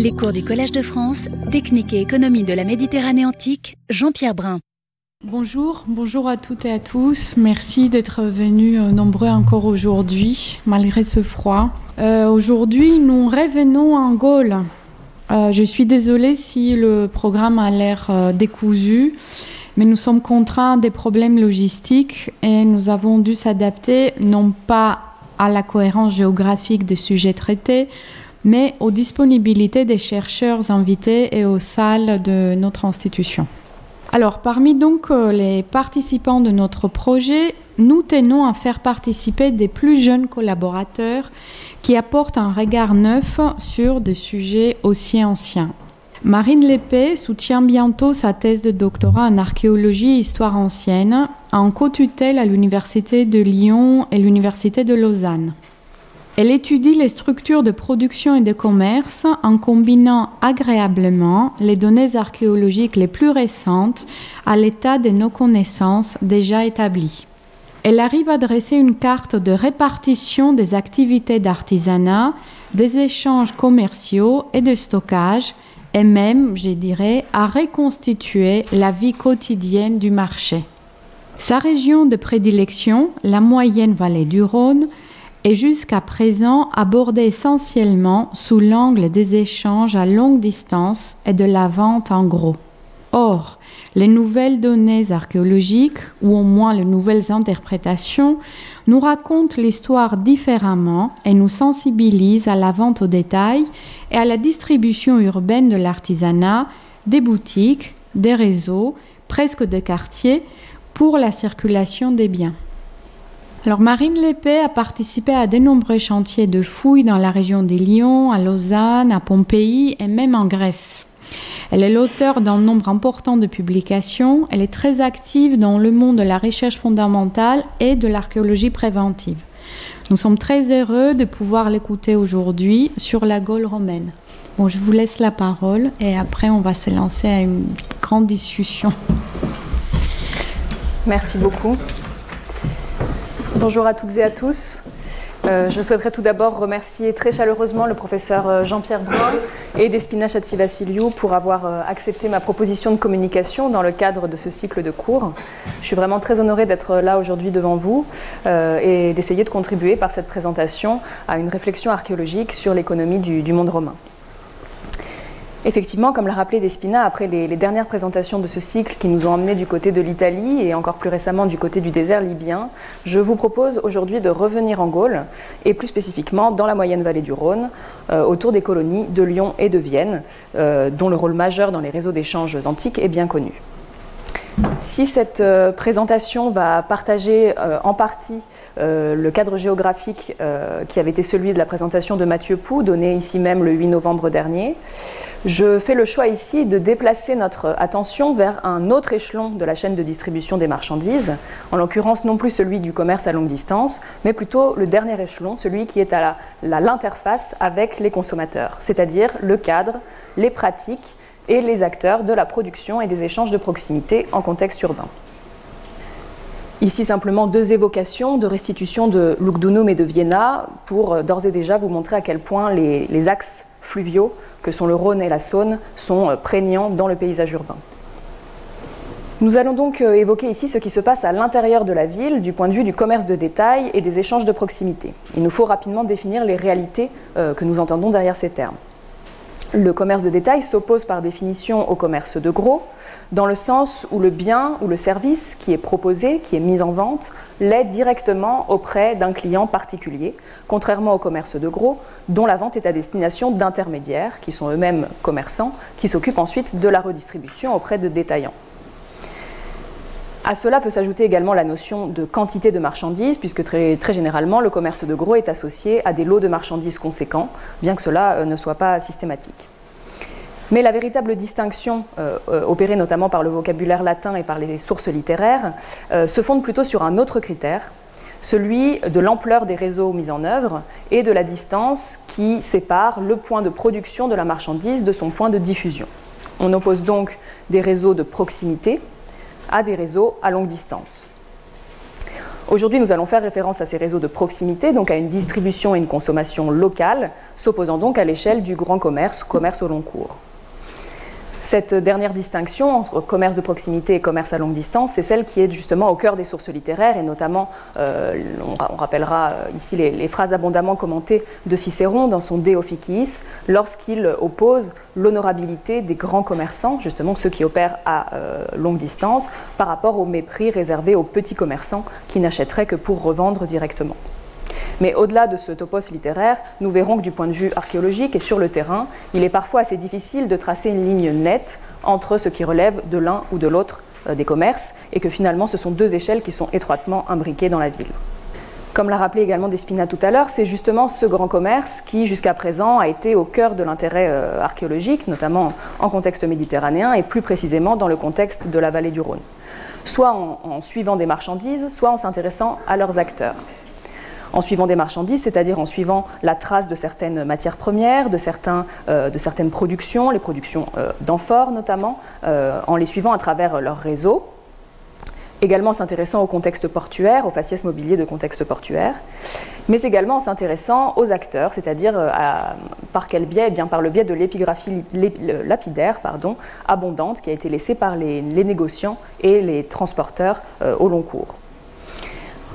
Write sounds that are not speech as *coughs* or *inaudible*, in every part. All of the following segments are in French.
Les cours du Collège de France, Technique et économie de la Méditerranée antique, Jean-Pierre Brun. Bonjour, bonjour à toutes et à tous. Merci d'être venus euh, nombreux encore aujourd'hui, malgré ce froid. Euh, aujourd'hui, nous revenons en Gaule. Euh, je suis désolée si le programme a l'air décousu, mais nous sommes contraints des problèmes logistiques et nous avons dû s'adapter non pas à la cohérence géographique des sujets traités, mais aux disponibilités des chercheurs invités et aux salles de notre institution. Alors, parmi donc euh, les participants de notre projet, nous tenons à faire participer des plus jeunes collaborateurs qui apportent un regard neuf sur des sujets aussi anciens. Marine Lépée soutient bientôt sa thèse de doctorat en archéologie et histoire ancienne en co-tutelle à l'Université de Lyon et l'Université de Lausanne. Elle étudie les structures de production et de commerce en combinant agréablement les données archéologiques les plus récentes à l'état de nos connaissances déjà établies. Elle arrive à dresser une carte de répartition des activités d'artisanat, des échanges commerciaux et de stockage, et même, je dirais, à reconstituer la vie quotidienne du marché. Sa région de prédilection, la moyenne vallée du Rhône, est jusqu'à présent abordé essentiellement sous l'angle des échanges à longue distance et de la vente en gros. Or, les nouvelles données archéologiques, ou au moins les nouvelles interprétations, nous racontent l'histoire différemment et nous sensibilisent à la vente au détail et à la distribution urbaine de l'artisanat, des boutiques, des réseaux, presque des quartiers, pour la circulation des biens. Alors Marine Lépée a participé à de nombreux chantiers de fouilles dans la région des Lyon, à Lausanne, à Pompéi et même en Grèce. Elle est l'auteur d'un nombre important de publications. Elle est très active dans le monde de la recherche fondamentale et de l'archéologie préventive. Nous sommes très heureux de pouvoir l'écouter aujourd'hui sur la Gaule romaine. Bon, je vous laisse la parole et après on va se lancer à une grande discussion. Merci beaucoup. Bonjour à toutes et à tous. Euh, je souhaiterais tout d'abord remercier très chaleureusement le professeur euh, Jean-Pierre Brun et Despina Chatsivassiliou pour avoir euh, accepté ma proposition de communication dans le cadre de ce cycle de cours. Je suis vraiment très honorée d'être là aujourd'hui devant vous et d'essayer de contribuer par cette présentation à une réflexion archéologique sur l'économie du monde romain. Effectivement, comme l'a rappelé Despina, après les, dernières présentations de ce cycle qui nous ont emmenés du côté de l'Italie et encore plus récemment du côté du désert libyen, je vous propose aujourd'hui de revenir en Gaule et plus spécifiquement dans la moyenne vallée du Rhône, euh, autour des colonies de Lyon et de Vienne, euh, dont le rôle majeur dans les réseaux d'échanges antiques est bien connu. Si cette euh, présentation va partager en partie le cadre géographique qui avait été celui de la présentation de Mathieu Pou, donnée ici même le 8 novembre dernier, je fais le choix ici de déplacer notre attention vers un autre échelon de la chaîne de distribution des marchandises, en l'occurrence non plus celui du commerce à longue distance, mais plutôt le dernier échelon, celui qui est à l'interface avec les consommateurs, c'est-à-dire le cadre, les pratiques et les acteurs de la production et des échanges de proximité en contexte urbain. Ici simplement deux évocations de restitution de Lugdunum et de Vienna pour euh, d'ores et déjà vous montrer à quel point les axes fluviaux que sont le Rhône et la Saône, sont euh, prégnants dans le paysage urbain. Nous allons donc euh, évoquer ici ce qui se passe à l'intérieur de la ville du point de vue du commerce de détail et des échanges de proximité. Il nous faut rapidement définir les réalités que nous entendons derrière ces termes. Le commerce de détail s'oppose par définition au commerce de gros, dans le sens où le bien ou le service qui est proposé, qui est mis en vente, l'est directement auprès d'un client particulier, contrairement au commerce de gros, dont la vente est à destination d'intermédiaires, qui sont eux-mêmes commerçants, qui s'occupent ensuite de la redistribution auprès de détaillants. À cela peut s'ajouter également la notion de quantité de marchandises, puisque très, généralement, le commerce de gros est associé à des lots de marchandises conséquents, bien que cela euh, ne soit pas systématique. Mais la véritable distinction, euh, euh, opérée notamment par le vocabulaire latin et par les sources littéraires, se fonde plutôt sur un autre critère, celui de l'ampleur des réseaux mis en œuvre et de la distance qui sépare le point de production de la marchandise de son point de diffusion. On oppose donc des réseaux de proximité, à des réseaux à longue distance. Aujourd'hui, nous allons faire référence à ces réseaux de proximité, donc à une distribution et une consommation locale, s'opposant donc à l'échelle du grand commerce ou commerce au long cours. Cette dernière distinction entre commerce de proximité et commerce à longue distance, c'est celle qui est justement au cœur des sources littéraires, et notamment, euh, on, rappellera euh, ici les, phrases abondamment commentées de Cicéron dans son De Officiis, lorsqu'il oppose l'honorabilité des grands commerçants, justement ceux qui opèrent à euh, longue distance, par rapport au mépris réservé aux petits commerçants qui n'achèteraient que pour revendre directement. Mais au-delà de ce topos littéraire, nous verrons que du point de vue archéologique et sur le terrain, il est parfois assez difficile de tracer une ligne nette entre ce qui relève de l'un ou de l'autre euh, des commerces, et que finalement ce sont deux échelles qui sont étroitement imbriquées dans la ville. Comme l'a rappelé également Despina tout à l'heure, c'est justement ce grand commerce qui, jusqu'à présent, a été au cœur de l'intérêt euh, archéologique, notamment en contexte méditerranéen et plus précisément dans le contexte de la vallée du Rhône. Soit en suivant des marchandises, soit en s'intéressant à leurs acteurs en suivant des marchandises, c'est-à-dire en suivant la trace de certaines matières premières, de, euh, certaines productions, les productions euh, d'amphores notamment, euh, en les suivant à travers leur réseau. Également s'intéressant au contexte portuaire, au faciès mobilier de contexte portuaire, mais également en s'intéressant aux acteurs, c'est-à-dire par quel biais eh bien, Par le biais de l'épigraphie lapidaire pardon, abondante qui a été laissée par les négociants et les transporteurs au long cours.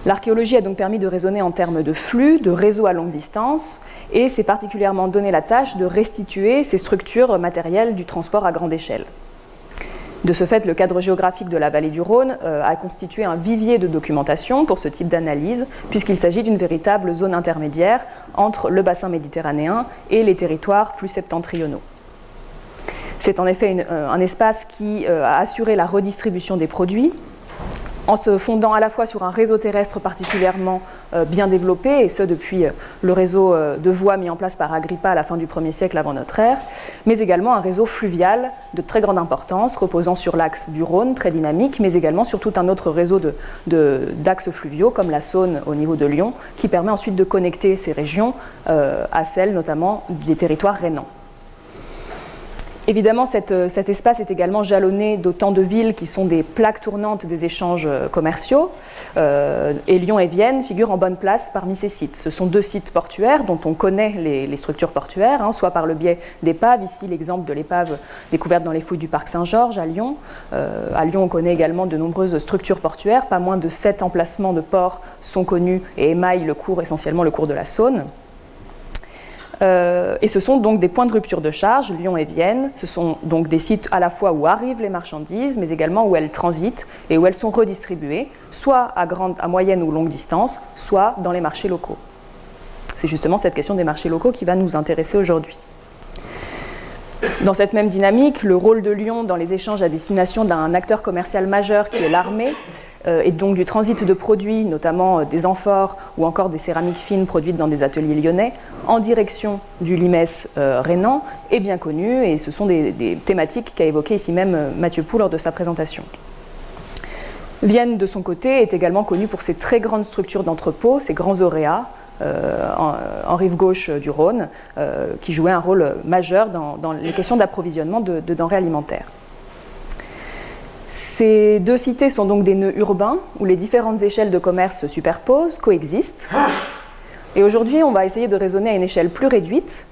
L'archéologie a donc permis de raisonner en termes de flux, de réseaux à longue distance, et s'est particulièrement donné la tâche de restituer ces structures matérielles du transport à grande échelle. De ce fait, le cadre géographique de la vallée du Rhône euh, a constitué un vivier de documentation pour ce type d'analyse, puisqu'il s'agit d'une véritable zone intermédiaire entre le bassin méditerranéen et les territoires plus septentrionaux. C'est en effet euh, un espace qui euh, a assuré la redistribution des produits, en se fondant à la fois sur un réseau terrestre particulièrement euh, bien développé, et ce depuis euh, le réseau euh, de voies mis en place par Agrippa à la fin du 1er siècle avant notre ère, mais également un réseau fluvial de très grande importance, reposant sur l'axe du Rhône, très dynamique, mais également sur tout un autre réseau d'axes fluviaux, comme la Saône au niveau de Lyon, qui permet ensuite de connecter ces régions à celles notamment des territoires rhénans. Évidemment, euh, cet espace est également jalonné d'autant de villes qui sont des plaques tournantes des échanges euh, commerciaux. Euh, et Lyon et Vienne figurent en bonne place parmi ces sites. Ce sont deux sites portuaires dont on connaît les, structures portuaires, hein, soit par le biais d'épaves, ici l'exemple de l'épave découverte dans les fouilles du parc Saint-Georges à Lyon. à Lyon, on connaît également de nombreuses structures portuaires. Pas moins de sept emplacements de ports sont connus et émaillent le cours, essentiellement le cours de la Saône. Euh, et ce sont donc des points de rupture de charge, Lyon et Vienne. Ce sont donc des sites à la fois où arrivent les marchandises, mais également où elles transitent et où elles sont redistribuées, soit à, grande, à moyenne ou longue distance, soit dans les marchés locaux. C'est justement cette question des marchés locaux qui va nous intéresser aujourd'hui. Dans cette même dynamique, le rôle de Lyon dans les échanges à destination d'un acteur commercial majeur qui est l'armée, euh, et donc du transit de produits, notamment euh, des amphores ou encore des céramiques fines produites dans des ateliers lyonnais, en direction du limès euh, rénan, est bien connu et ce sont des, thématiques qu'a évoquées ici même Mathieu Pou lors de sa présentation. Vienne, de son côté, est également connue pour ses très grandes structures d'entrepôts, ses grands auréats, euh, en, rive gauche du Rhône, euh, qui jouait un rôle majeur dans, les questions d'approvisionnement de, de, denrées alimentaires. Ces deux cités sont donc des nœuds urbains où les différentes échelles de commerce se superposent, coexistent, et aujourd'hui, on va essayer de raisonner à une échelle plus réduite,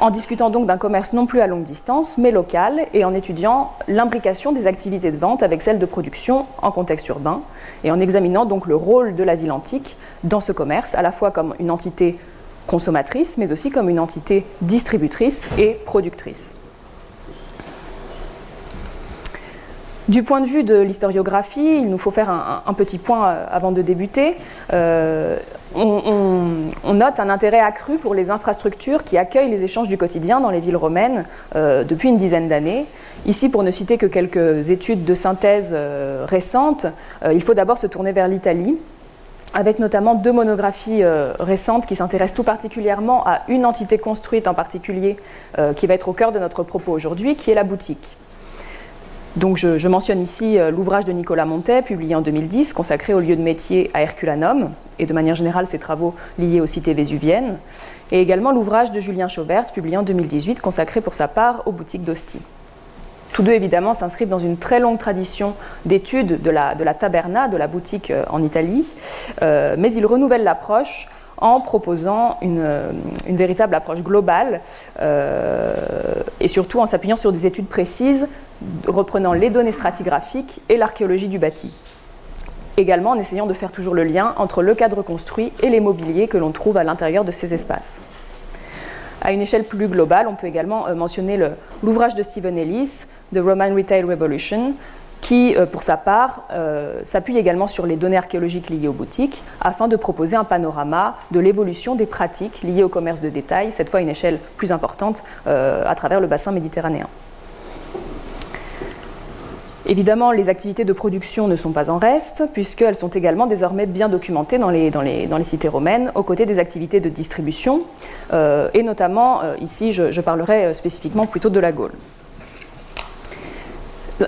en discutant donc d'un commerce non plus à longue distance, mais local, et en étudiant l'imbrication des activités de vente avec celles de production en contexte urbain, et en examinant donc le rôle de la ville antique dans ce commerce, à la fois comme une entité consommatrice, mais aussi comme une entité distributrice et productrice. Du point de vue de l'historiographie, il nous faut faire un, petit point euh, avant de débuter. Euh, on, note un intérêt accru pour les infrastructures qui accueillent les échanges du quotidien dans les villes romaines euh, depuis une dizaine d'années. Ici, pour ne citer que quelques études de synthèse récentes, il faut d'abord se tourner vers l'Italie, avec notamment deux monographies récentes qui s'intéressent tout particulièrement à une entité construite en particulier qui va être au cœur de notre propos aujourd'hui, qui est la boutique. Donc je, mentionne ici euh, l'ouvrage de Nicolas Montet, publié en 2010, consacré au lieu de métier à Herculanum, et de manière générale ses travaux liés aux cités vésuviennes, et également l'ouvrage de Julien Chaubert, publié en 2018, consacré pour sa part aux boutiques d'Ostie. Tous deux, évidemment, s'inscrivent dans une très longue tradition d'études de la, de la taberna, de la boutique en Italie, mais ils renouvellent l'approche en proposant une, véritable approche globale et surtout en s'appuyant sur des études précises reprenant les données stratigraphiques et l'archéologie du bâti également en essayant de faire toujours le lien entre le cadre construit et les mobiliers que l'on trouve à l'intérieur de ces espaces. À une échelle plus globale, on peut également euh, mentionner l'ouvrage de Stephen Ellis, The Roman Retail Revolution, qui, euh, pour sa part, euh, s'appuie également sur les données archéologiques liées aux boutiques, afin de proposer un panorama de l'évolution des pratiques liées au commerce de détail, cette fois à une échelle plus importante, à travers le bassin méditerranéen. Évidemment, les activités de production ne sont pas en reste, puisqu'elles sont également désormais bien documentées dans les, cités romaines, aux côtés des activités de distribution, euh, et notamment, euh, ici, je, parlerai euh, spécifiquement plutôt de la Gaule.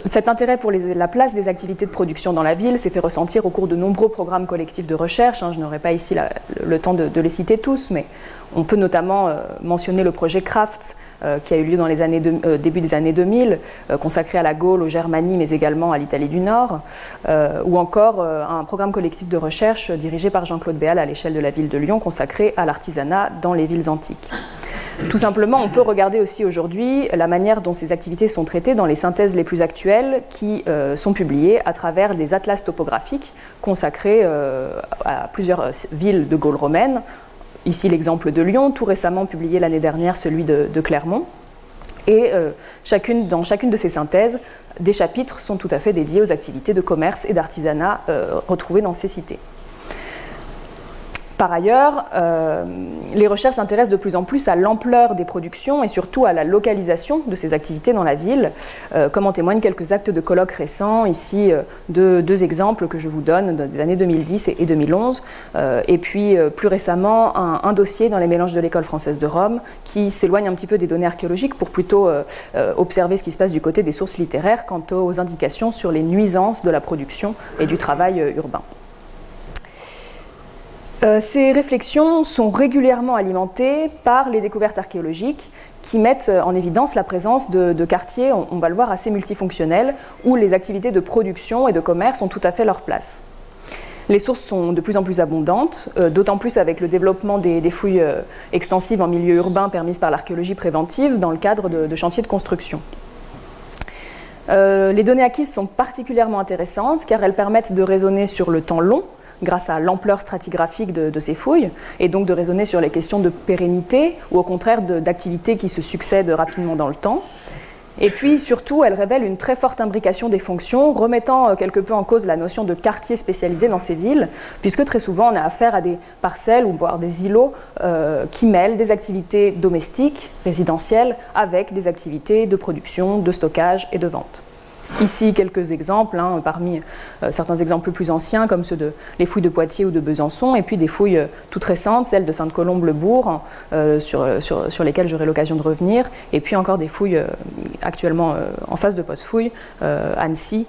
Cet intérêt pour la place des activités de production dans la ville s'est fait ressentir au cours de nombreux programmes collectifs de recherche. Hein. je n'aurai pas ici le temps de, les citer tous, mais on peut notamment euh, mentionner le projet Craft qui a eu lieu dans les années euh, début des années 2000, consacré à la Gaule, aux Germanies, mais également à l'Italie du Nord, ou encore un programme collectif de recherche dirigé par Jean-Claude Béal à l'échelle de la ville de Lyon, consacré à l'artisanat dans les villes antiques. Tout simplement, on peut regarder aussi aujourd'hui la manière dont ces activités sont traitées dans les synthèses les plus actuelles qui euh, sont publiées à travers des atlas topographiques consacrés euh, à plusieurs euh, villes de Gaule romaine. Ici l'exemple de Lyon, tout récemment publié l'année dernière celui de, Clermont. Et chacune, dans chacune de ces synthèses, des chapitres sont tout à fait dédiés aux activités de commerce et d'artisanat retrouvées dans ces cités. Par ailleurs, euh, les recherches s'intéressent de plus en plus à l'ampleur des productions et surtout à la localisation de ces activités dans la ville, euh, comme en témoignent quelques actes de colloques récents, ici euh, deux, exemples que je vous donne des années 2010 et, 2011, et puis plus récemment un, dossier dans les mélanges de l'école française de Rome qui s'éloigne un petit peu des données archéologiques pour plutôt observer ce qui se passe du côté des sources littéraires quant aux indications sur les nuisances de la production et du travail urbain. Euh, ces réflexions sont régulièrement alimentées par les découvertes archéologiques qui mettent euh, en évidence la présence de, quartiers, on, va le voir, assez multifonctionnels, où les activités de production et de commerce ont tout à fait leur place. Les sources sont de plus en plus abondantes, euh, d'autant plus avec le développement des, fouilles extensives en milieu urbain permises par l'archéologie préventive dans le cadre de, chantiers de construction. les données acquises sont particulièrement intéressantes car elles permettent de raisonner sur le temps long, grâce à l'ampleur stratigraphique de, ces fouilles, et donc de raisonner sur les questions de pérennité ou au contraire d'activités qui se succèdent rapidement dans le temps. Et puis surtout, elle révèle une très forte imbrication des fonctions, remettant euh, quelque peu en cause la notion de quartier spécialisé dans ces villes, puisque très souvent on a affaire à des parcelles ou voire des îlots euh, qui mêlent des activités domestiques, résidentielles, avec des activités de production, de stockage et de vente. Ici, quelques exemples, hein, parmi euh, certains exemples plus anciens, comme ceux de les fouilles de Poitiers ou de Besançon, et puis des fouilles euh, toutes récentes, celles de Sainte-Colombe-le-Bourg, euh, sur, sur, lesquelles j'aurai l'occasion de revenir, et puis encore des fouilles actuellement en phase de post-fouille, Annecy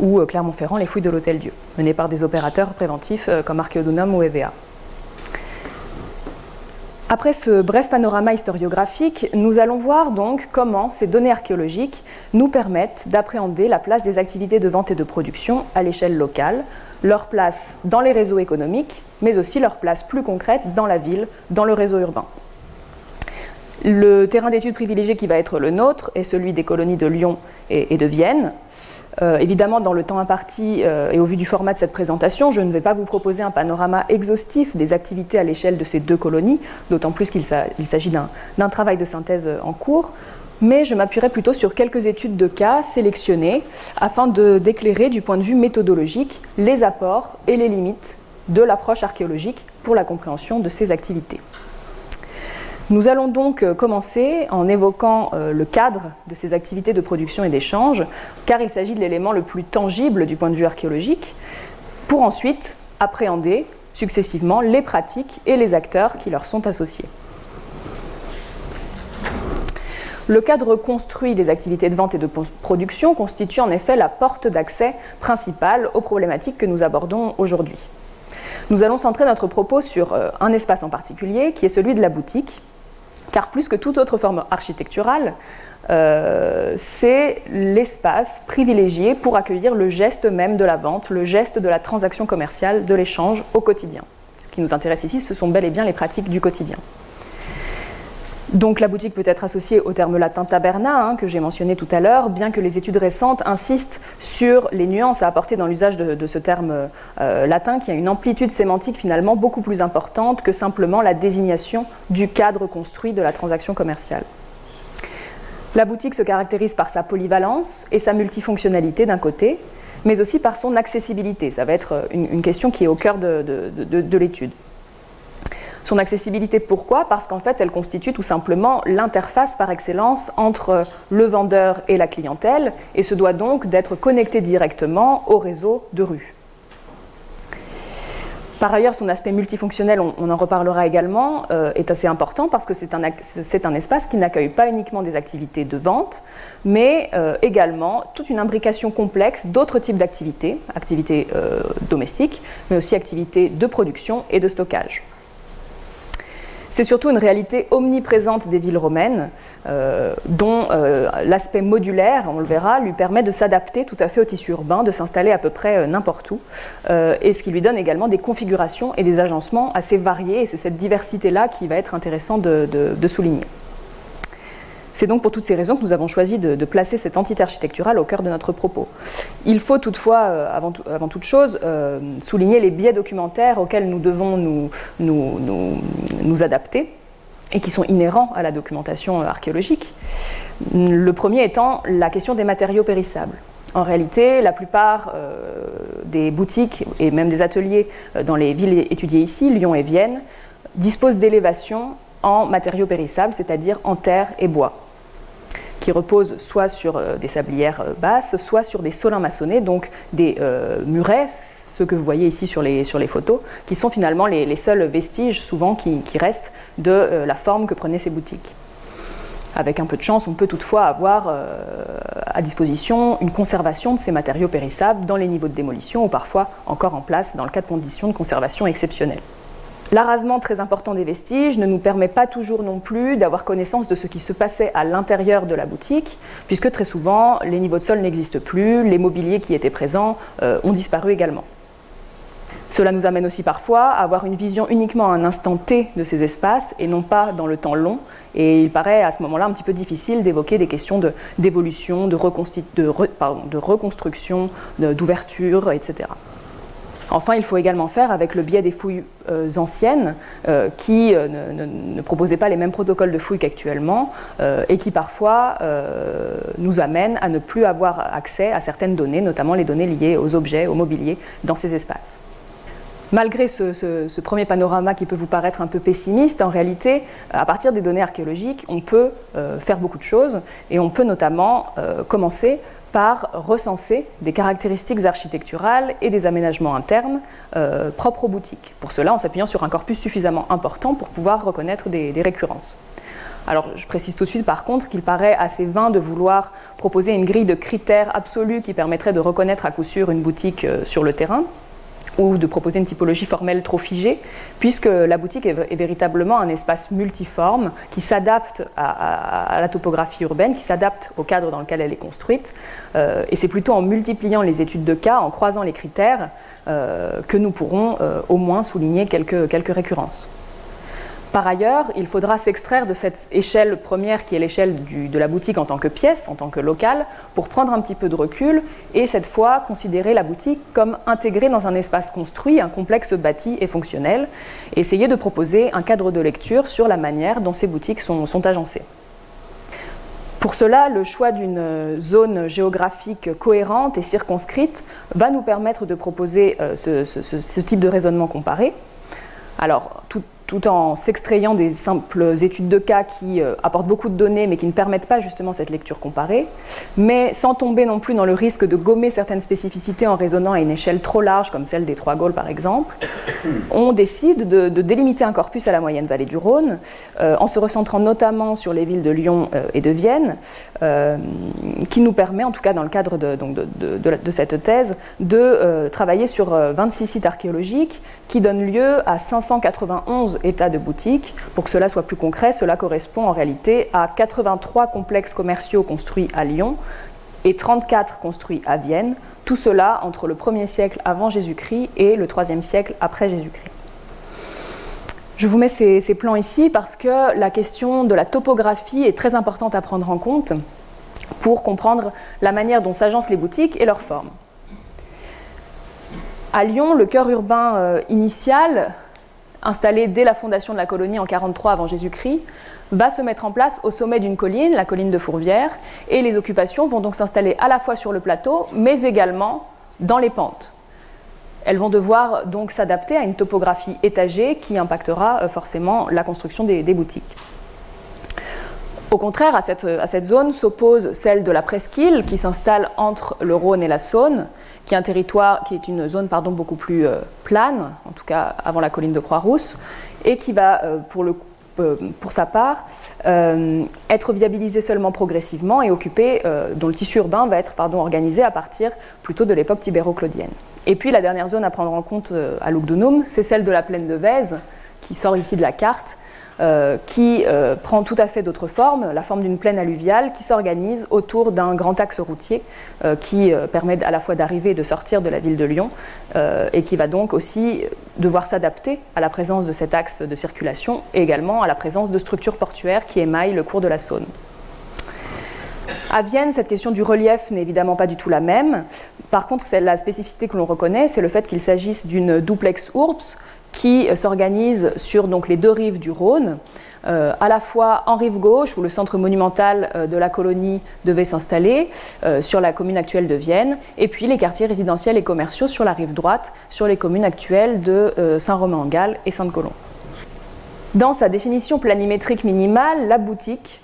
ou Clermont-Ferrand, les fouilles de l'Hôtel-Dieu, menées par des opérateurs préventifs comme Archéodonum ou EVA. Après ce bref panorama historiographique, nous allons voir donc comment ces données archéologiques nous permettent d'appréhender la place des activités de vente et de production à l'échelle locale, leur place dans les réseaux économiques, mais aussi leur place plus concrète dans la ville, dans le réseau urbain. Le terrain d'étude privilégié qui va être le nôtre est celui des colonies de Lyon et de Vienne, euh, évidemment, dans le temps imparti euh, et au vu du format de cette présentation, je ne vais pas vous proposer un panorama exhaustif des activités à l'échelle de ces deux colonies, d'autant plus qu'il s'agit d'un travail de synthèse euh, en cours, mais je m'appuierai plutôt sur quelques études de cas sélectionnées afin d'éclairer du point de vue méthodologique les apports et les limites de l'approche archéologique pour la compréhension de ces activités. Nous allons donc euh, commencer en évoquant euh, le cadre de ces activités de production et d'échange, car il s'agit de l'élément le plus tangible du point de vue archéologique, pour ensuite appréhender successivement les pratiques et les acteurs qui leur sont associés. Le cadre construit des activités de vente et de production constitue en effet la porte d'accès principale aux problématiques que nous abordons aujourd'hui. Nous allons centrer notre propos sur euh, un espace en particulier, qui est celui de la boutique, car plus que toute autre forme architecturale, c'est l'espace privilégié pour accueillir le geste même de la vente, le geste de la transaction commerciale, de l'échange au quotidien. Ce qui nous intéresse ici, ce sont bel et bien les pratiques du quotidien. Donc la boutique peut être associée au terme latin taberna, hein, que j'ai mentionné tout à l'heure, bien que les études récentes insistent sur les nuances à apporter dans l'usage de, ce terme euh, latin, qui a une amplitude sémantique finalement beaucoup plus importante que simplement la désignation du cadre construit de la transaction commerciale. La boutique se caractérise par sa polyvalence et sa multifonctionnalité d'un côté, mais aussi par son accessibilité. Ça va être une, question qui est au cœur de l'étude. Son accessibilité, pourquoi? Parce qu'en fait, elle constitue tout simplement l'interface par excellence entre le vendeur et la clientèle et se doit donc d'être connectée directement au réseau de rue. Par ailleurs, son aspect multifonctionnel, on, en reparlera également, euh, est assez important parce que c'est un, espace qui n'accueille pas uniquement des activités de vente, mais euh, également toute une imbrication complexe d'autres types d'activités, activités euh, domestiques, mais aussi activités de production et de stockage. C'est surtout une réalité omniprésente des villes romaines, euh, dont euh, l'aspect modulaire, on le verra, lui permet de s'adapter tout à fait au tissu urbain, de s'installer à peu près euh, n'importe où, et ce qui lui donne également des configurations et des agencements assez variés, et c'est cette diversité-là qui va être intéressant de souligner. C'est donc pour toutes ces raisons que nous avons choisi de, placer cette entité architecturale au cœur de notre propos. Il faut toutefois, euh, avant, toute chose, euh, souligner les biais documentaires auxquels nous devons nous, adapter et qui sont inhérents à la documentation archéologique. Le premier étant la question des matériaux périssables. En réalité, la plupart euh, des boutiques et même des ateliers dans les villes étudiées ici, Lyon et Vienne, disposent d'élévations en matériaux périssables, c'est-à-dire en terre et bois qui reposent soit sur euh, des sablières euh, basses, soit sur des solins maçonnés, donc des euh, murets, ceux que vous voyez ici sur les, sur les photos, qui sont finalement les, seuls vestiges souvent qui, restent de la forme que prenaient ces boutiques. Avec un peu de chance, on peut toutefois avoir à disposition une conservation de ces matériaux périssables dans les niveaux de démolition ou parfois encore en place dans le cas de conditions de conservation exceptionnelles. L'arasement très important des vestiges ne nous permet pas toujours non plus d'avoir connaissance de ce qui se passait à l'intérieur de la boutique, puisque très souvent les niveaux de sol n'existent plus, les mobiliers qui étaient présents euh, ont disparu également. Cela nous amène aussi parfois à avoir une vision uniquement à un instant T de ces espaces et non pas dans le temps long. Et il paraît à ce moment-là un petit peu difficile d'évoquer des questions d'évolution, de, de, reconstruction, d'ouverture, etc. Enfin, il faut également faire avec le biais des fouilles euh, anciennes euh, qui euh, ne, proposaient pas les mêmes protocoles de fouilles qu'actuellement et qui parfois nous amènent à ne plus avoir accès à certaines données, notamment les données liées aux objets, au mobilier dans ces espaces. Malgré ce, premier panorama qui peut vous paraître un peu pessimiste, en réalité, à partir des données archéologiques, on peut faire beaucoup de choses et on peut notamment commencer par recenser des caractéristiques architecturales et des aménagements internes euh, propres aux boutiques. Pour cela, en s'appuyant sur un corpus suffisamment important pour pouvoir reconnaître des, des récurrences. Alors, je précise tout de suite par contre qu'il paraît assez vain de vouloir proposer une grille de critères absolus qui permettrait de reconnaître à coup sûr une boutique euh, sur le terrain ou de proposer une typologie formelle trop figée, puisque la boutique est, véritablement un espace multiforme qui s'adapte à, la topographie urbaine, qui s'adapte au cadre dans lequel elle est construite. Euh, et c'est plutôt en multipliant les études de cas, en croisant les critères, euh, que nous pourrons euh, au moins souligner quelques, quelques récurrences. Par ailleurs, il faudra s'extraire de cette échelle première qui est l'échelle de la boutique en tant que pièce, en tant que local, pour prendre un petit peu de recul et cette fois considérer la boutique comme intégrée dans un espace construit, un complexe bâti et fonctionnel, et essayer de proposer un cadre de lecture sur la manière dont ces boutiques sont, agencées. Pour cela, le choix d'une zone géographique cohérente et circonscrite va nous permettre de proposer euh, ce, ce type de raisonnement comparé. Alors, tout, tout en s'extrayant des simples études de cas qui euh, apportent beaucoup de données mais qui ne permettent pas justement cette lecture comparée, mais sans tomber non plus dans le risque de gommer certaines spécificités en raisonnant à une échelle trop large comme celle des Trois Gaules par exemple, *coughs* on décide de, délimiter un corpus à la moyenne vallée du Rhône euh, en se recentrant notamment sur les villes de Lyon euh, et de Vienne, qui nous permet en tout cas dans le cadre de, de cette thèse de travailler sur 26 sites archéologiques qui donnent lieu à 591 11 états de boutiques. Pour que cela soit plus concret, cela correspond en réalité à 83 complexes commerciaux construits à Lyon et 34 construits à Vienne, tout cela entre le 1er siècle avant Jésus-Christ et le 3e siècle après Jésus-Christ. Je vous mets ces, ces, plans ici parce que la question de la topographie est très importante à prendre en compte pour comprendre la manière dont s'agencent les boutiques et leur forme. À Lyon, le cœur urbain euh, initial, installé dès la fondation de la colonie en 43 avant Jésus-Christ, va se mettre en place au sommet d'une colline, la colline de Fourvière, et les occupations vont donc s'installer à la fois sur le plateau, mais également dans les pentes. Elles vont devoir donc s'adapter à une topographie étagée qui impactera euh, forcément la construction des, boutiques. Au contraire, cette, à cette zone s'oppose celle de la presqu'île qui s'installe entre le Rhône et la Saône, qui est un territoire, qui est une zone pardon, beaucoup plus euh, plane, en tout cas avant la colline de Croix-Rousse, et qui va, euh, pour, le, euh, pour, sa part, être viabilisée seulement progressivement et occupée, dont le tissu urbain va être pardon, organisé à partir plutôt de l'époque tibéro-claudienne. Et puis la dernière zone à prendre en compte à Lugdunum, c'est celle de la plaine de Vèze, qui sort ici de la carte, qui euh, prend tout à fait d'autres formes, la forme d'une plaine alluviale qui s'organise autour d'un grand axe routier euh, qui permet à la fois d'arriver et de sortir de la ville de Lyon et qui va donc aussi devoir s'adapter à la présence de cet axe de circulation et également à la présence de structures portuaires qui émaillent le cours de la Saône. À Vienne, cette question du relief n'est évidemment pas du tout la même. Par contre, la spécificité que l'on reconnaît, c'est le fait qu'il s'agisse d'une duplex urbs, qui s'organise sur les deux rives du Rhône, euh, à la fois en rive gauche, où le centre monumental euh, de la colonie devait s'installer, euh, sur la commune actuelle de Vienne, et puis les quartiers résidentiels et commerciaux sur la rive droite, sur les communes actuelles de euh, Saint-Romain-en-Galles et Sainte-Colombe. Dans sa définition planimétrique minimale, la boutique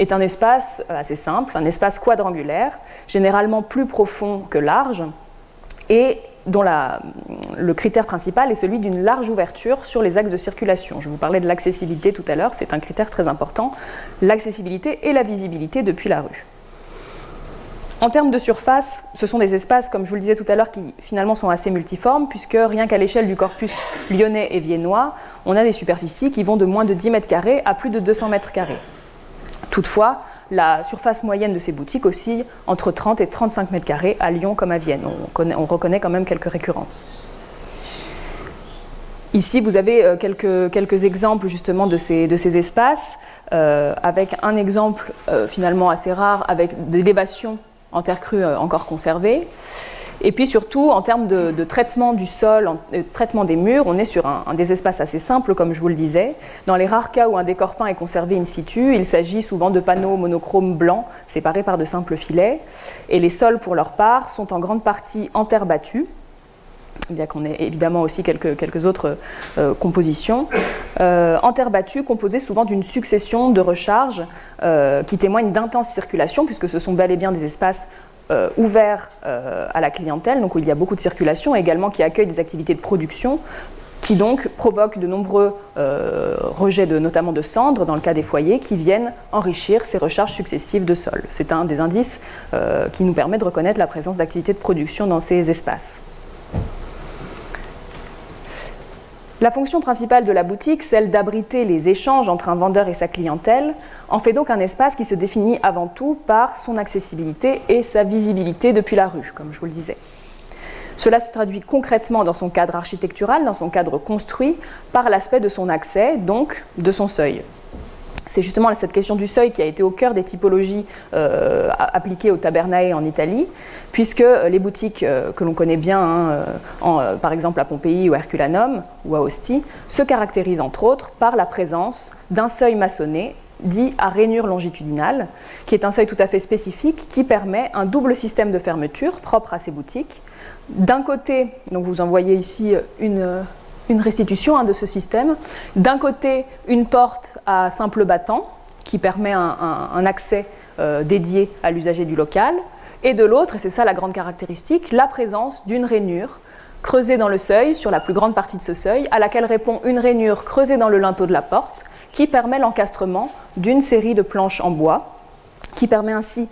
est un espace assez simple, un espace quadrangulaire, généralement plus profond que large, et dont le critère principal est celui d'une large ouverture sur les axes de circulation. Je vous parlais de l'accessibilité tout à l'heure, c'est un critère très important, l'accessibilité et la visibilité depuis la rue. En termes de surface, ce sont des espaces, comme je vous le disais tout à l'heure, qui finalement sont assez multiformes, puisque rien qu'à l'échelle du corpus lyonnais et viennois, on a des superficies qui vont de moins de 10 mètres carrés à plus de 200 mètres carrés. Toutefois, la surface moyenne de ces boutiques oscille entre 30 et 35 mètres carrés à Lyon comme à Vienne. On, connaît, on reconnaît quand même quelques récurrences. Ici, vous avez euh, quelques, exemples justement de ces, espaces, euh, avec un exemple euh, finalement assez rare, avec des élévations en terre crue encore conservées. Et puis surtout, en termes de, traitement du sol, de traitement des murs, on est sur un, des espaces assez simples, comme je vous le disais. Dans les rares cas où un décor peint est conservé in situ, il s'agit souvent de panneaux monochromes blancs séparés par de simples filets. Et les sols, pour leur part, sont en grande partie en terre battue, bien qu'on ait évidemment aussi quelques, autres euh, compositions, euh, en terre battue, composées souvent d'une succession de recharges euh, qui témoignent d'intense circulation, puisque ce sont bel et bien des espaces euh, ouverts euh, à la clientèle, donc où il y a beaucoup de circulation, également qui accueillent des activités de production qui donc provoquent de nombreux euh, rejets, notamment de cendres, dans le cas des foyers, qui viennent enrichir ces recharges successives de sol. C'est un des indices euh, qui nous permet de reconnaître la présence d'activités de production dans ces espaces. La fonction principale de la boutique, celle d'abriter les échanges entre un vendeur et sa clientèle, en fait donc un espace qui se définit avant tout par son accessibilité et sa visibilité depuis la rue, comme je vous le disais. Cela se traduit concrètement dans son cadre architectural, dans son cadre construit, par l'aspect de son accès, donc de son seuil. C'est justement cette question du seuil qui a été au cœur des typologies euh, appliquées au Tabernae en Italie, puisque les boutiques euh, que l'on connaît bien, hein, euh, par exemple à Pompéi ou à Herculanum ou à Ostie, se caractérisent entre autres par la présence d'un seuil maçonné dit à rainure longitudinale, qui est un seuil tout à fait spécifique qui permet un double système de fermeture propre à ces boutiques. D'un côté, donc vous en voyez ici une, une restitution hein, de ce système. D'un côté, une porte à simple battant qui permet un, accès euh, dédié à l'usager du local. Et de l'autre, et c'est ça la grande caractéristique, la présence d'une rainure creusée dans le seuil, sur la plus grande partie de ce seuil, à laquelle répond une rainure creusée dans le linteau de la porte, qui permet l'encastrement d'une série de planches en bois qui permet ainsi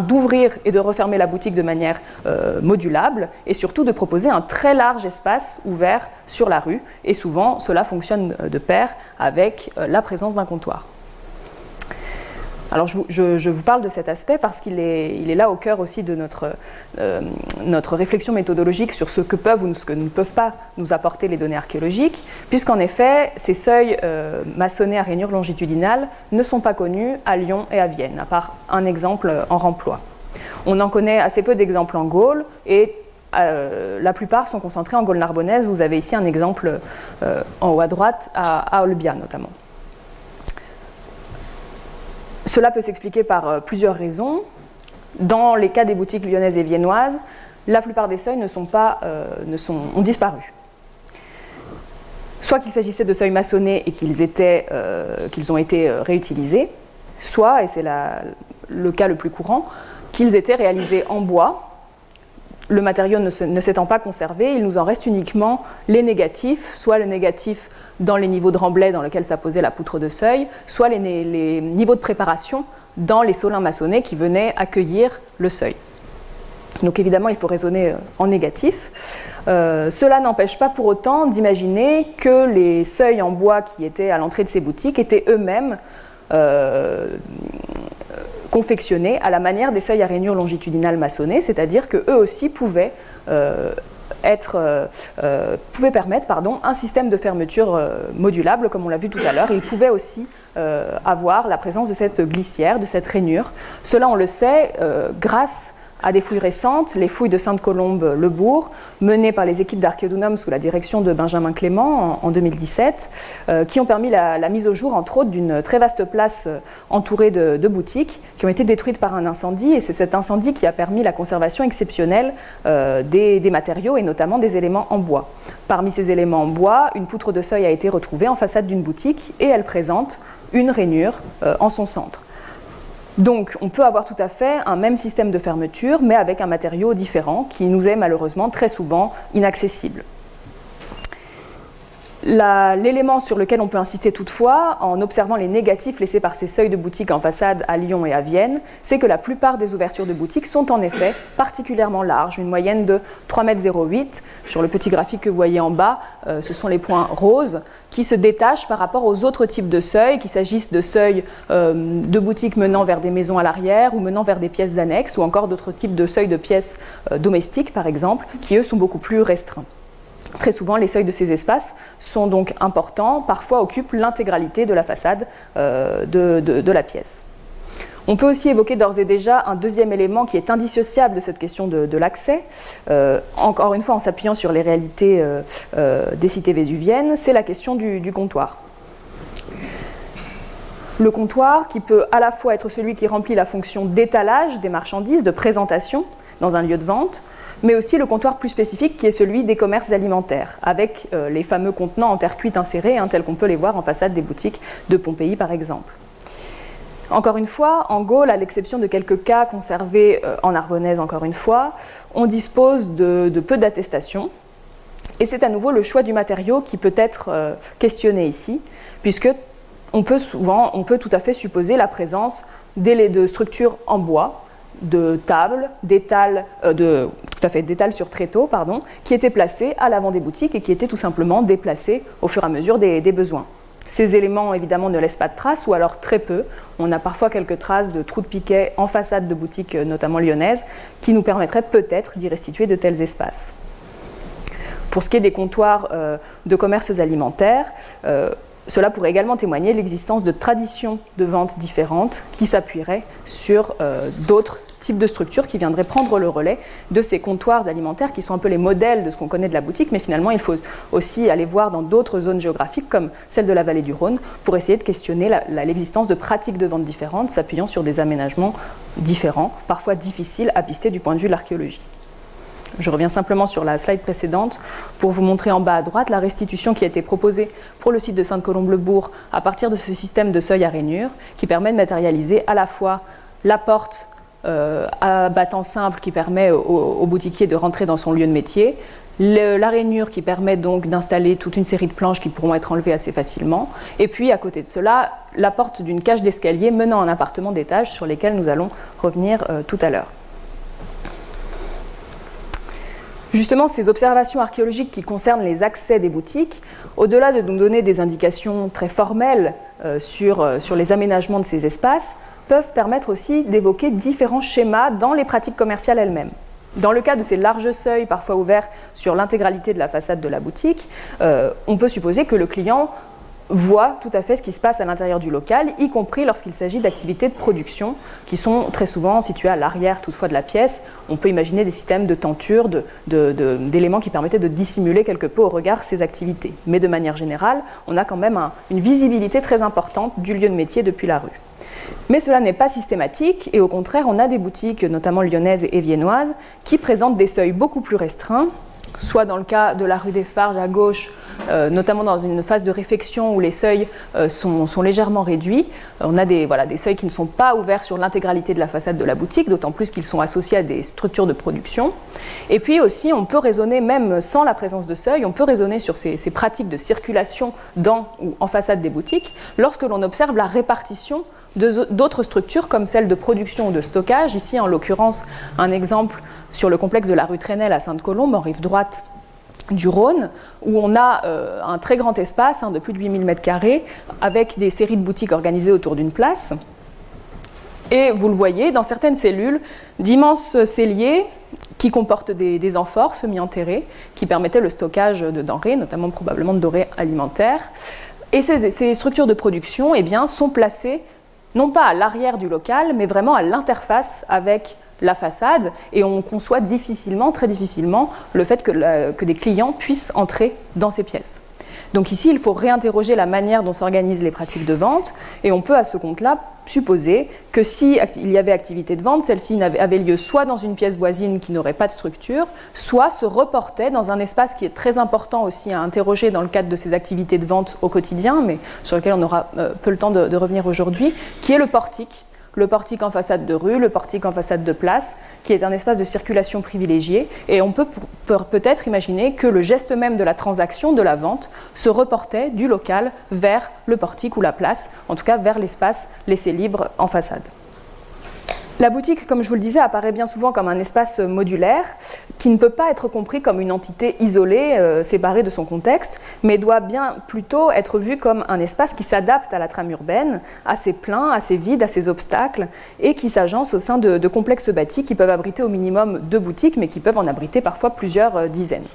d'ouvrir et de refermer la boutique de manière euh, modulable et surtout de proposer un très large espace ouvert sur la rue. Et souvent, cela fonctionne de pair avec euh, la présence d'un comptoir. Alors je vous, parle de cet aspect parce qu'il est, là au cœur aussi de euh, notre, réflexion méthodologique sur ce que peuvent ou ce que ne peuvent pas nous apporter les données archéologiques, puisqu'en effet, ces seuils euh, maçonnés à rainures longitudinales ne sont pas connus à Lyon et à Vienne, à part un exemple en remploi. On en connaît assez peu d'exemples en Gaule et euh, la plupart sont concentrés en Gaule narbonnaise. Vous avez ici un exemple en haut à droite, à Olbia notamment. Cela peut s'expliquer par euh, plusieurs raisons. Dans les cas des boutiques lyonnaises et viennoises, la plupart des seuils euh, ont disparu. Soit qu'il s'agissait de seuils maçonnés et qu'ils euh, qu'ils ont été réutilisés, soit, et c'est le cas le plus courant, qu'ils étaient réalisés en bois le matériau ne s'étant pas conservé, il nous en reste uniquement les négatifs, soit le négatif dans les niveaux de remblai dans lesquels ça posait la poutre de seuil, soit les, niveaux de préparation dans les solins maçonnés qui venaient accueillir le seuil. Donc évidemment, il faut raisonner euh, en négatif. Euh, cela n'empêche pas pour autant d'imaginer que les seuils en bois qui étaient à l'entrée de ces boutiques étaient eux-mêmes euh, confectionnés à la manière des seuils à rainures longitudinales maçonnés, c'est-à-dire qu'eux aussi pouvaient, euh, être, euh, euh, permettre un système de fermeture modulable, comme on l'a vu tout à l'heure. Ils pouvaient aussi avoir la présence de cette glissière, de cette rainure. Cela, on le sait, grâce à des fouilles récentes, les fouilles de Sainte-Colombe-le-Bourg, menées par les équipes d'Archéodonome sous la direction de Benjamin Clément en, 2017, euh, qui ont permis la, mise au jour, entre autres, d'une très vaste place euh, entourée de, boutiques qui ont été détruites par un incendie. Et c'est cet incendie qui a permis la conservation exceptionnelle euh, des, matériaux et notamment des éléments en bois. Parmi ces éléments en bois, une poutre de seuil a été retrouvée en façade d'une boutique et elle présente une rainure en son centre. Donc on peut avoir tout à fait un même système de fermeture, mais avec un matériau différent qui nous est malheureusement très souvent inaccessible. L'élément sur lequel on peut insister toutefois, en observant les négatifs laissés par ces seuils de boutique en façade à Lyon et à Vienne, c'est que la plupart des ouvertures de boutiques sont en effet particulièrement larges, une moyenne de 3,08 m. Sur le petit graphique que vous voyez en bas, euh, ce sont les points roses qui se détachent par rapport aux autres types de seuils, qu'il s'agisse de seuils euh, de boutiques menant vers des maisons à l'arrière ou menant vers des pièces annexes, ou encore d'autres types de seuils de pièces euh, domestiques, par exemple, qui eux sont beaucoup plus restreints. Très souvent, les seuils de ces espaces sont donc importants, parfois occupent l'intégralité de la façade euh, de, la pièce. On peut aussi évoquer d'ores et déjà un deuxième élément qui est indissociable de cette question de, l'accès, euh, encore une fois en s'appuyant sur les réalités euh, des cités vésuviennes, c'est la question du, comptoir. Le comptoir qui peut à la fois être celui qui remplit la fonction d'étalage des marchandises, de présentation dans un lieu de vente, mais aussi le comptoir plus spécifique qui est celui des commerces alimentaires, avec euh, les fameux contenants en terre cuite insérés, hein, tels qu'on peut les voir en façade des boutiques de Pompéi par exemple. Encore une fois, en Gaule, à l'exception de quelques cas conservés euh, en Arbonnaise, encore une fois, on dispose de, peu d'attestations. Et c'est à nouveau le choix du matériau qui peut être euh, questionné ici, puisque on peut souvent, on peut tout à fait supposer la présence de structures en bois, de tables, d'étals, euh, de, tout à fait, d'étals sur tréteaux, pardon, qui étaient placés à l'avant des boutiques et qui étaient tout simplement déplacés au fur et à mesure des, besoins. Ces éléments, évidemment, ne laissent pas de traces, ou alors très peu. On a parfois quelques traces de trous de piquet en façade de boutiques, euh, notamment lyonnaises, qui nous permettraient peut-être d'y restituer de tels espaces. Pour ce qui est des comptoirs euh, de commerces alimentaires, cela pourrait également témoigner l'existence de traditions de vente différentes qui s'appuieraient sur d'autres type de structure qui viendrait prendre le relais de ces comptoirs alimentaires qui sont un peu les modèles de ce qu'on connaît de la boutique, mais finalement il faut aussi aller voir dans d'autres zones géographiques comme celle de la vallée du Rhône pour essayer de questionner l'existence de pratiques de vente différentes s'appuyant sur des aménagements différents, parfois difficiles à pister du point de vue de l'archéologie. Je reviens simplement sur la slide précédente pour vous montrer en bas à droite la restitution qui a été proposée pour le site de Sainte-Colombe-le-Bourg à partir de ce système de seuil à rainure qui permet de matérialiser à la fois la porte à battant simple qui permet au, boutiquier de rentrer dans son lieu de métier, la rainure qui permet donc d'installer toute une série de planches qui pourront être enlevées assez facilement, et puis à côté de cela, la porte d'une cage d'escalier menant à un appartement d'étage sur lesquels nous allons revenir tout à l'heure. Justement, ces observations archéologiques qui concernent les accès des boutiques, au-delà de nous donner des indications très formelles euh, euh, sur les aménagements de ces espaces, peuvent permettre aussi d'évoquer différents schémas dans les pratiques commerciales elles-mêmes. Dans le cas de ces larges seuils, parfois ouverts sur l'intégralité de la façade de la boutique, euh, on peut supposer que le client voit tout à fait ce qui se passe à l'intérieur du local, y compris lorsqu'il s'agit d'activités de production qui sont très souvent situées à l'arrière toutefois de la pièce. On peut imaginer des systèmes de tenture, d'éléments qui permettaient de dissimuler quelque peu au regard ces activités. Mais de manière générale, on a quand même une visibilité très importante du lieu de métier depuis la rue. Mais cela n'est pas systématique et au contraire, on a des boutiques, notamment lyonnaises et viennoises, qui présentent des seuils beaucoup plus restreints soit dans le cas de la rue des Farges à gauche, euh, notamment dans une phase de réfection où les seuils euh, sont, légèrement réduits. On a des, voilà, des seuils qui ne sont pas ouverts sur l'intégralité de la façade de la boutique, d'autant plus qu'ils sont associés à des structures de production. Et puis aussi, on peut raisonner, même sans la présence de seuil, on peut raisonner sur ces pratiques de circulation dans ou en façade des boutiques lorsque l'on observe la répartition d'autres structures comme celles de production ou de stockage. Ici, en l'occurrence, un exemple sur le complexe de la rue Trenel à Sainte-Colombe, en rive droite du Rhône, où on a euh, un très grand espace hein, de plus de 8000 m2 avec des séries de boutiques organisées autour d'une place. Et vous le voyez, dans certaines cellules, d'immenses celliers qui comportent des, des amphores semi-enterrés qui permettaient le stockage de denrées, notamment probablement de denrées alimentaires. Et ces, ces structures de production eh bien, sont placées non pas à l'arrière du local, mais vraiment à l'interface avec la façade, et on conçoit difficilement, très difficilement, le fait que, que des clients puissent entrer dans ces pièces. Donc ici, il faut réinterroger la manière dont s'organisent les pratiques de vente, et on peut à ce compte-là supposer que si il y avait activité de vente, celle-ci avait lieu soit dans une pièce voisine qui n'aurait pas de structure, soit se reportait dans un espace qui est très important aussi à interroger dans le cadre de ces activités de vente au quotidien, mais sur lequel on aura euh, peu le temps de revenir aujourd'hui, qui est le portique le portique en façade de rue, le portique en façade de place, qui est un espace de circulation privilégié. Et on peut peut-être imaginer que le geste même de la transaction, de la vente, se reportait du local vers le portique ou la place, en tout cas vers l'espace laissé libre en façade. La boutique, comme je vous le disais, apparaît bien souvent comme un espace modulaire qui ne peut pas être compris comme une entité isolée, euh, séparée de son contexte, mais doit bien plutôt être vu comme un espace qui s'adapte à la trame urbaine, à ses pleins, à ses vides, à ses obstacles, et qui s'agence au sein de, de complexes bâtis qui peuvent abriter au minimum deux boutiques, mais qui peuvent en abriter parfois plusieurs euh, dizaines.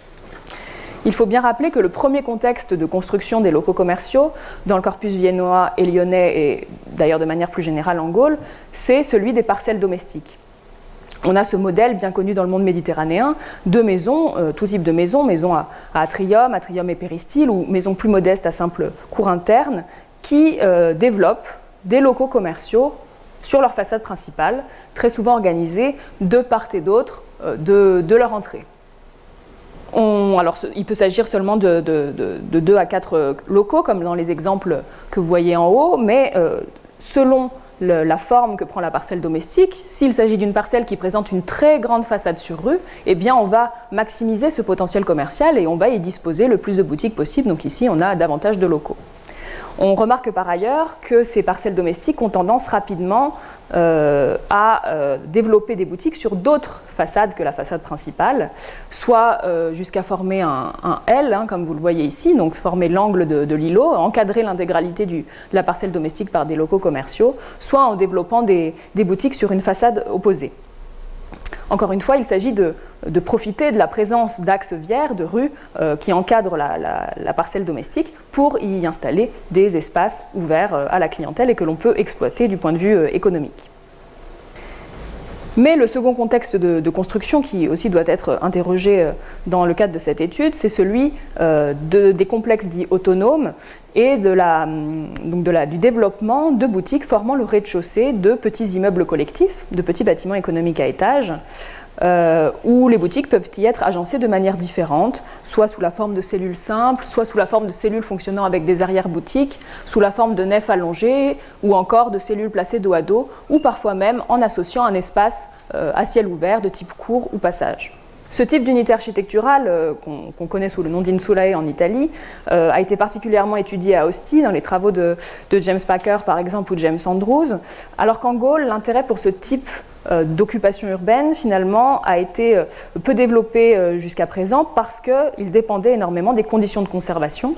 Il faut bien rappeler que le premier contexte de construction des locaux commerciaux dans le corpus viennois et lyonnais, et d'ailleurs de manière plus générale en Gaule, c'est celui des parcelles domestiques. On a ce modèle bien connu dans le monde méditerranéen de maisons, euh, tout type de maisons, maisons à, atrium, atrium et péristyle, ou maisons plus modestes à simple cour interne, qui euh, développent des locaux commerciaux sur leur façade principale, très souvent organisés de part et d'autre euh, de leur entrée alors, il peut s'agir seulement de, de, 2 à 4 euh, locaux, comme dans les exemples que vous voyez en haut, mais euh, selon la forme que prend la parcelle domestique, s'il s'agit d'une parcelle qui présente une très grande façade sur rue, eh bien on va maximiser ce potentiel commercial et on va y disposer le plus de boutiques possible. Donc ici, on a davantage de locaux. On remarque par ailleurs que ces parcelles domestiques ont tendance rapidement euh, à euh, développer des boutiques sur d'autres façades que la façade principale, soit euh, jusqu'à former un, L, hein, comme vous le voyez ici, donc former l'angle de, l'îlot, encadrer l'intégralité de la parcelle domestique par des locaux commerciaux, soit en développant des boutiques sur une façade opposée. Encore une fois, il s'agit de, profiter de la présence d'axes vières, de rues euh, qui encadrent la, parcelle domestique pour y installer des espaces ouverts euh, à la clientèle et que l'on peut exploiter du point de vue euh, économique. Mais le second contexte de, construction qui aussi doit être interrogé euh, dans le cadre de cette étude, c'est celui euh, des complexes dits autonomes et hum, du développement de boutiques formant le rez-de-chaussée de petits immeubles collectifs, de petits bâtiments économiques à étages, euh, où les boutiques peuvent y être agencées de manière différente, soit sous la forme de cellules simples, soit sous la forme de cellules fonctionnant avec des arrière-boutiques, sous la forme de nefs allongées, ou encore de cellules placées dos à dos, ou parfois même en associant un espace euh, à ciel ouvert de type court ou passage. Ce type d'unité architecturale, euh, qu'on connaît sous le nom d'Insulae en Italie, a été particulièrement étudié à Ostie dans les travaux de, James Packer par exemple ou James Andrews, alors qu'en Gaule, l'intérêt pour ce type d'occupation urbaine, finalement, a été euh, peu développé euh, jusqu'à présent parce qu'il dépendait énormément des conditions de conservation.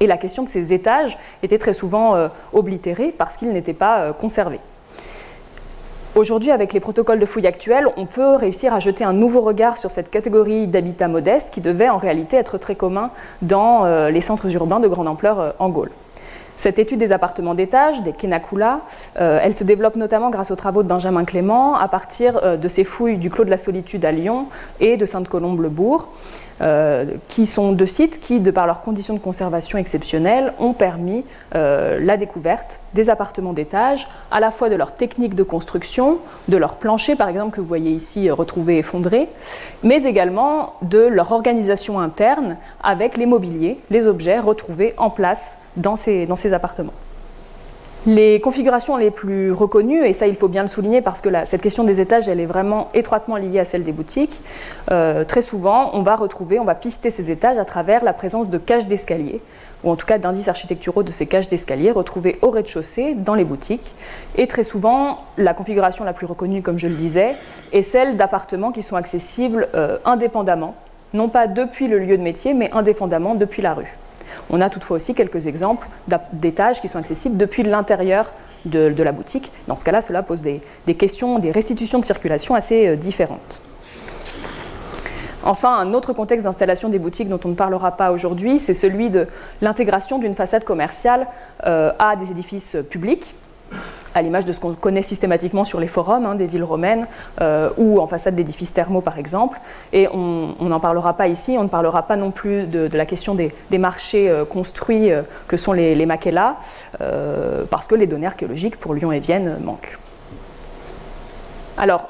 Et la question de ces étages était très souvent oblitérée parce qu'ils n'étaient pas conservés. Aujourd'hui, avec les protocoles de fouilles actuels, on peut réussir à jeter un nouveau regard sur cette catégorie d'habitat modeste qui devait en réalité être très commun dans les centres urbains de grande ampleur en Gaule. Cette étude des appartements d'étage, des Kenakula, euh, elle se développe notamment grâce aux travaux de Benjamin Clément à partir euh, de ses fouilles du Clos de la Solitude à Lyon et de Sainte-Colombe-le-Bourg, euh, qui sont deux sites qui, de par leurs conditions de conservation exceptionnelles, ont permis la découverte des appartements d'étage, à la fois de leur technique de construction, de leur plancher par exemple que vous voyez ici retrouvé effondré, mais également de leur organisation interne avec les mobiliers, les objets retrouvés en place dans ces, appartements. Les configurations les plus reconnues, et ça il faut bien le souligner parce que cette question des étages elle est vraiment étroitement liée à celle des boutiques, euh, très souvent on va retrouver, on va pister ces étages à travers la présence de cages d'escalier, ou en tout cas d'indices architecturaux de ces cages d'escalier retrouvés au rez-de-chaussée dans les boutiques. Et très souvent, la configuration la plus reconnue, comme je le disais, est celle d'appartements qui sont accessibles euh, indépendamment, non pas depuis le lieu de métier, mais indépendamment depuis la rue. On a toutefois aussi quelques exemples d'étages qui sont accessibles depuis l'intérieur de, la boutique. Dans ce cas-là, cela pose des, questions, des restitutions de circulation assez euh, différentes. Enfin, un autre contexte d'installation des boutiques dont on ne parlera pas aujourd'hui, c'est celui de l'intégration d'une façade commerciale euh, à des édifices publics à l'image de ce qu'on connaît systématiquement sur les forums hein, des villes romaines euh, ou en façade d'édifices thermaux par exemple. Et on n'en parlera pas ici, on ne parlera pas non plus de, la question des, marchés euh, construits euh, que sont les, les maquelas, parce que les données archéologiques pour Lyon et Vienne manquent. Alors,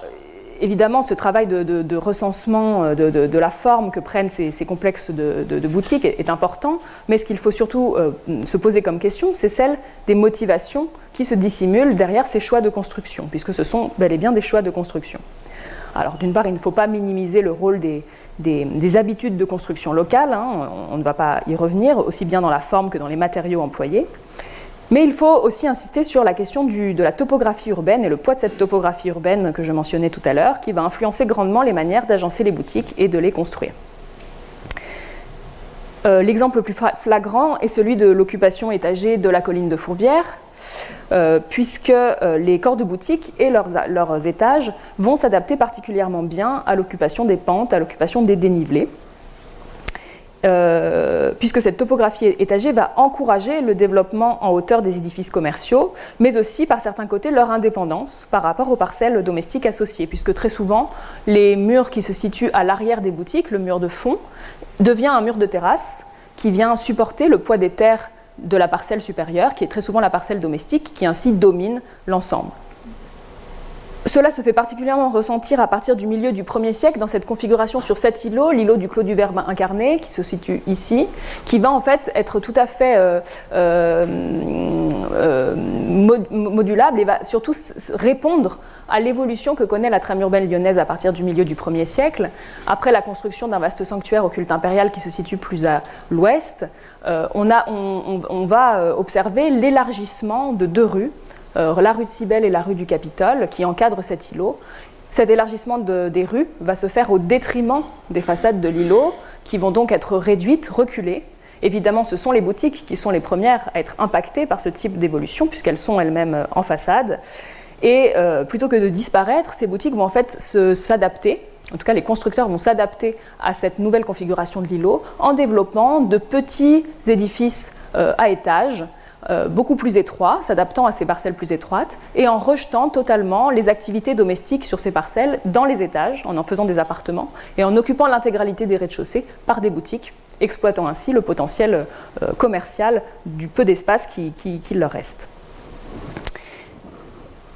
évidemment, ce travail de, recensement euh, de, la forme que prennent ces, complexes de, boutiques est, important, mais ce qu'il faut surtout euh, se poser comme question, c'est celle des motivations qui se dissimulent derrière ces choix de construction, puisque ce sont bel et bien des choix de construction. Alors, d'une part, il ne faut pas minimiser le rôle des, habitudes de construction locales, hein, on ne va pas y revenir, aussi bien dans la forme que dans les matériaux employés. Mais il faut aussi insister sur la question de la topographie urbaine et le poids de cette topographie urbaine que je mentionnais tout à l'heure, qui va influencer grandement les manières d'agencer les boutiques et de les construire. Euh, l'exemple le plus flagrant est celui de l'occupation étagée de la colline de Fourvière, euh, puisque euh, les corps de boutique et leurs, leurs étages vont s'adapter particulièrement bien à l'occupation des pentes, à l'occupation des dénivelés. Euh, puisque cette topographie étagée va encourager le développement en hauteur des édifices commerciaux, mais aussi par certains côtés leur indépendance par rapport aux parcelles domestiques associées, puisque très souvent les murs qui se situent à l'arrière des boutiques, le mur de fond, devient un mur de terrasse qui vient supporter le poids des terres de la parcelle supérieure, qui est très souvent la parcelle domestique, qui ainsi domine l'ensemble. Cela se fait particulièrement ressentir à partir du milieu du 1er siècle dans cette configuration sur cet îlot, l'îlot du Clos du Verbe incarné, qui se situe ici, qui va en fait être tout à fait euh, euh, euh, modulable et va surtout répondre à l'évolution que connaît la trame urbaine lyonnaise à partir du milieu du 1er siècle, après la construction d'un vaste sanctuaire au culte impérial qui se situe plus à l'ouest. on, va observer l'élargissement de deux rues la rue de Cybèle et la rue du Capitole, qui encadrent cet îlot. Cet élargissement des rues va se faire au détriment des façades de l'îlot, qui vont donc être réduites, reculées. Évidemment, ce sont les boutiques qui sont les premières à être impactées par ce type d'évolution, puisqu'elles sont elles-mêmes euh, en façade. Et euh, plutôt que de disparaître, ces boutiques vont en fait s'adapter, en tout cas les constructeurs vont s'adapter à cette nouvelle configuration de l'îlot en développant de petits édifices à étages euh, beaucoup plus étroit, s'adaptant à ces parcelles plus étroites, et en rejetant totalement les activités domestiques sur ces parcelles dans les étages, en en faisant des appartements, et en occupant l'intégralité des rez-de-chaussée par des boutiques, exploitant ainsi le potentiel euh, commercial du peu d'espace qui, leur reste.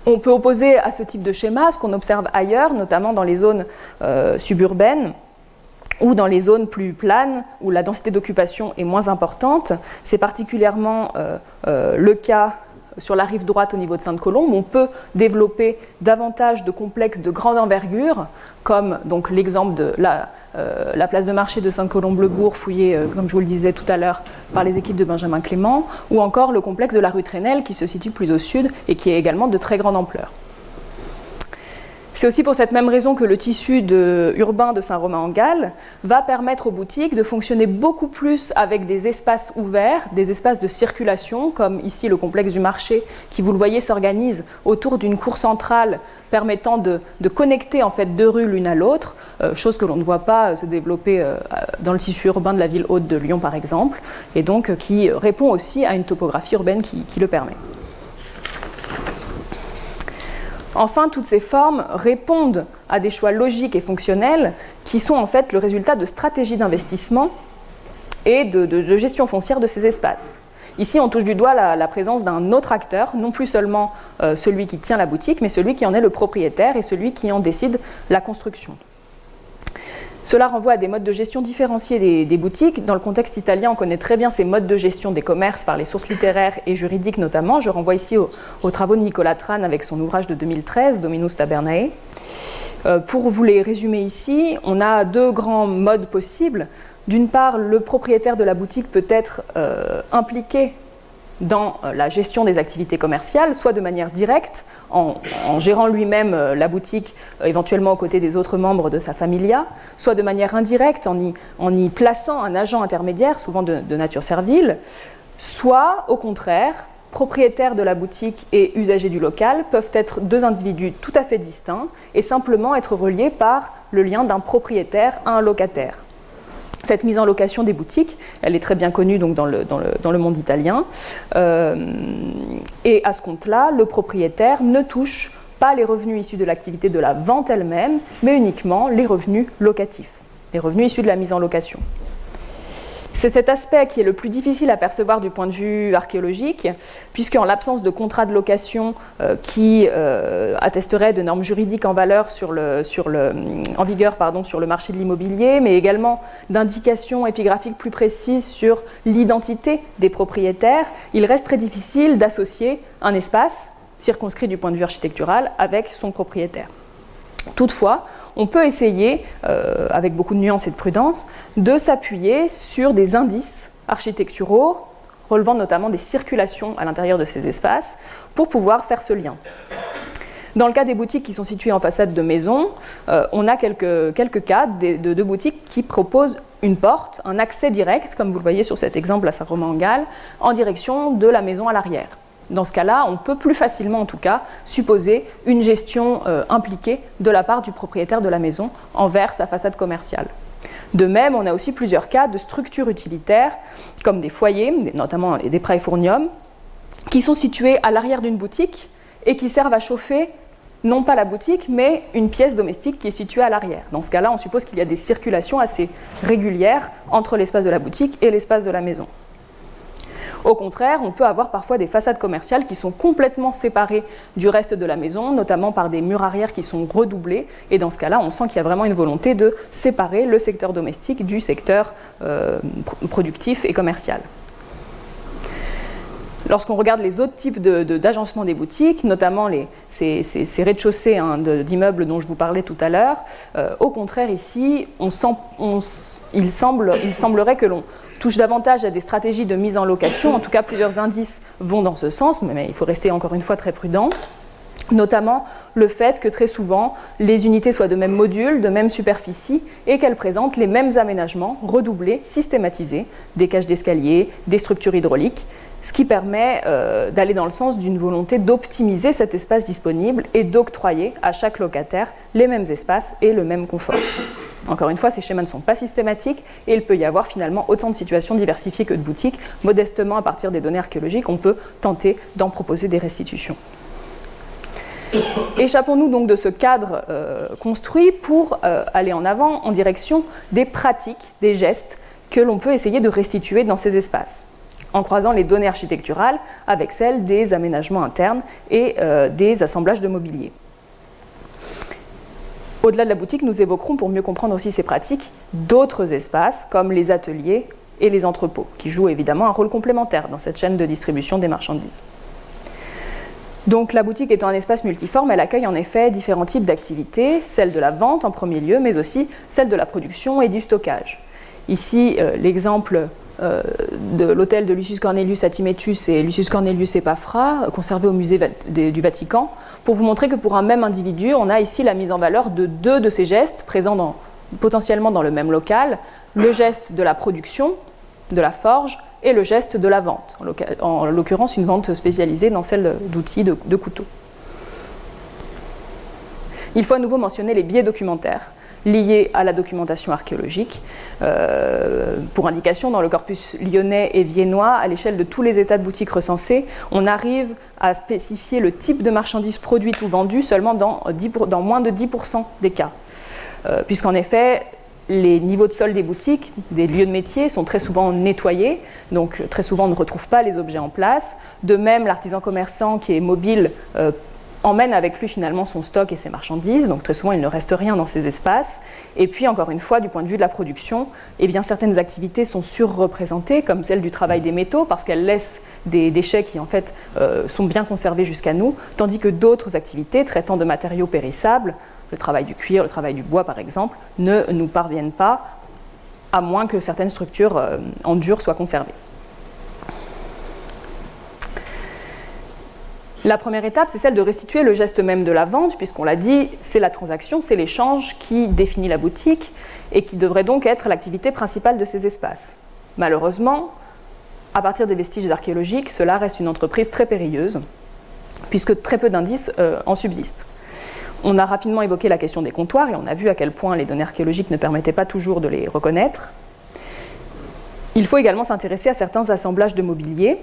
On peut opposer à ce type de schéma ce qu'on observe ailleurs, notamment dans les zones euh, suburbaines ou dans les zones plus planes où la densité d'occupation est moins importante. C'est particulièrement euh, euh, le cas sur la rive droite au niveau de Sainte-Colombe, on peut développer davantage de complexes de grande envergure, comme l'exemple de la, la, place de marché de Sainte-Colombe-le-Bourg, fouillée, comme je vous le disais tout à l'heure, par les équipes de Benjamin Clément, ou encore le complexe de la rue Trenel, qui se situe plus au sud et qui est également de très grande ampleur. C'est aussi pour cette même raison que le tissu urbain de Saint-Romain-en-Galles va permettre aux boutiques de fonctionner beaucoup plus avec des espaces ouverts, des espaces de circulation, comme ici le complexe du marché, qui, vous le voyez, s'organise autour d'une cour centrale permettant de, connecter en fait deux rues l'une à l'autre, euh, chose que l'on ne voit pas se développer euh, dans le tissu urbain de la ville haute de Lyon par exemple, et donc euh, qui répond aussi à une topographie urbaine qui le permet. Enfin, toutes ces formes répondent à des choix logiques et fonctionnels qui sont en fait le résultat de stratégies d'investissement et de, gestion foncière de ces espaces. Ici, on touche du doigt la, présence d'un autre acteur, non plus seulement euh, celui qui tient la boutique, mais celui qui en est le propriétaire et celui qui en décide la construction. Cela renvoie à des modes de gestion différenciés des, boutiques. Dans le contexte italien, on connaît très bien ces modes de gestion des commerces par les sources littéraires et juridiques notamment. Je renvoie ici aux, travaux de Nicolas Tran avec son ouvrage de 2013, Dominus Tabernae. Euh, pour vous les résumer ici, on a deux grands modes possibles. D'une part, le propriétaire de la boutique peut être euh, impliqué dans euh, la gestion des activités commerciales, soit de manière directe, en, gérant lui-même euh, la boutique, euh, éventuellement aux côtés des autres membres de sa familia, soit de manière indirecte, en y, plaçant un agent intermédiaire, souvent de, nature servile, soit au contraire, propriétaire de la boutique et usager du local peuvent être deux individus tout à fait distincts et simplement être reliés par le lien d'un propriétaire à un locataire. Cette mise en location des boutiques, elle est très bien connue donc, dans, le, dans, le, monde italien. Euh, et à ce compte-là, le propriétaire ne touche pas les revenus issus de l'activité de la vente elle-même, mais uniquement les revenus locatifs, les revenus issus de la mise en location. C'est cet aspect qui est le plus difficile à percevoir du point de vue archéologique, puisque en l'absence de contrat de location euh, qui euh, attesterait de normes juridiques en, valeur en vigueur sur le marché de l'immobilier, mais également d'indications épigraphiques plus précises sur l'identité des propriétaires, il reste très difficile d'associer un espace circonscrit du point de vue architectural avec son propriétaire. Toutefois, on peut essayer, euh, avec beaucoup de nuances et de prudence, de s'appuyer sur des indices architecturaux relevant notamment des circulations à l'intérieur de ces espaces pour pouvoir faire ce lien. Dans le cas des boutiques qui sont situées en façade de maison, euh, on a quelques, cas de, de, boutiques qui proposent une porte, un accès direct, comme vous le voyez sur cet exemple à Saint-Romain-en-Galles, en direction de la maison à l'arrière. Dans ce cas-là, on peut plus facilement, en tout cas, supposer une gestion euh, impliquée de la part du propriétaire de la maison envers sa façade commerciale. De même, on a aussi plusieurs cas de structures utilitaires, comme des foyers, notamment des praefourniums, qui sont situés à l'arrière d'une boutique et qui servent à chauffer non pas la boutique, mais une pièce domestique qui est située à l'arrière. Dans ce cas-là, on suppose qu'il y a des circulations assez régulières entre l'espace de la boutique et l'espace de la maison. Au contraire, on peut avoir parfois des façades commerciales qui sont complètement séparées du reste de la maison, notamment par des murs arrière qui sont redoublés. Et dans ce cas-là, on sent qu'il y a vraiment une volonté de séparer le secteur domestique du secteur euh, productif et commercial. Lorsqu'on regarde les autres types d'agencement des boutiques, notamment ces, rez-de-chaussée hein, d'immeubles dont je vous parlais tout à l'heure, euh, au contraire ici, il semblerait que l'on touche davantage à des stratégies de mise en location. En tout cas, plusieurs indices vont dans ce sens, mais il faut rester encore une fois très prudent notamment le fait que très souvent les unités soient de même module, de même superficie et qu'elles présentent les mêmes aménagements redoublés, systématisés, des cages d'escalier, des structures hydrauliques, ce qui permet euh, d'aller dans le sens d'une volonté d'optimiser cet espace disponible et d'octroyer à chaque locataire les mêmes espaces et le même confort. Encore une fois, ces schémas ne sont pas systématiques et il peut y avoir finalement autant de situations diversifiées que de boutiques. Modestement, à partir des données archéologiques, on peut tenter d'en proposer des restitutions. Échappons-nous donc de ce cadre euh, construit pour euh, aller en avant en direction des pratiques, des gestes que l'on peut essayer de restituer dans ces espaces. en croisant les données architecturales avec celles des aménagements internes et euh, des assemblages de mobilier. Au-delà de la boutique, nous évoquerons, pour mieux comprendre aussi ces pratiques, d'autres espaces comme les ateliers et les entrepôts, qui jouent évidemment un rôle complémentaire dans cette chaîne de distribution des marchandises. Donc la boutique étant un espace multiforme, elle accueille en effet différents types d'activités, celle de la vente en premier lieu, mais aussi celle de la production et du stockage. Ici, euh, l'exemple euh, de l'hôtel de Lucius Cornelius à et Lucius Cornelius Epafra, conservé au musée du Vatican, pour vous montrer que pour un même individu, on a ici la mise en valeur de deux de ces gestes présents potentiellement dans le même local, le geste de la production, de la forge, et le geste de la vente, en l'occurrence une vente spécialisée dans celle d'outils de, couteaux. Il faut à nouveau mentionner les biais documentaires liés à la documentation archéologique. Euh, pour indication, dans le corpus lyonnais et viennois, à l'échelle de tous les états de boutique recensés, on arrive à spécifier le type de marchandises produites ou vendues seulement dans, moins de 10% des cas. Euh, puisqu'en effet, les niveaux de sol des boutiques, des lieux de métier sont très souvent nettoyés, donc très souvent on ne retrouve pas les objets en place. De même, l'artisan commerçant qui est mobile euh, emmène avec lui finalement son stock et ses marchandises, donc très souvent il ne reste rien dans ces espaces. Et puis encore une fois, du point de vue de la production, eh certaines activités sont surreprésentées, comme celle du travail des métaux, parce qu'elles laissent des déchets qui en fait euh, sont bien conservés jusqu'à nous, tandis que d'autres activités traitant de matériaux périssables le travail du cuir, le travail du bois par exemple, ne nous parviennent pas, à moins que certaines structures euh, en dur soient conservées. La première étape, c'est celle de restituer le geste même de la vente, puisqu'on l'a dit, c'est la transaction, c'est l'échange qui définit la boutique et qui devrait donc être l'activité principale de ces espaces. Malheureusement, à partir des vestiges archéologiques, cela reste une entreprise très périlleuse, puisque très peu d'indices euh, en subsistent. On a rapidement évoqué la question des comptoirs et on a vu à quel point les données archéologiques ne permettaient pas toujours de les reconnaître. Il faut également s'intéresser à certains assemblages de mobilier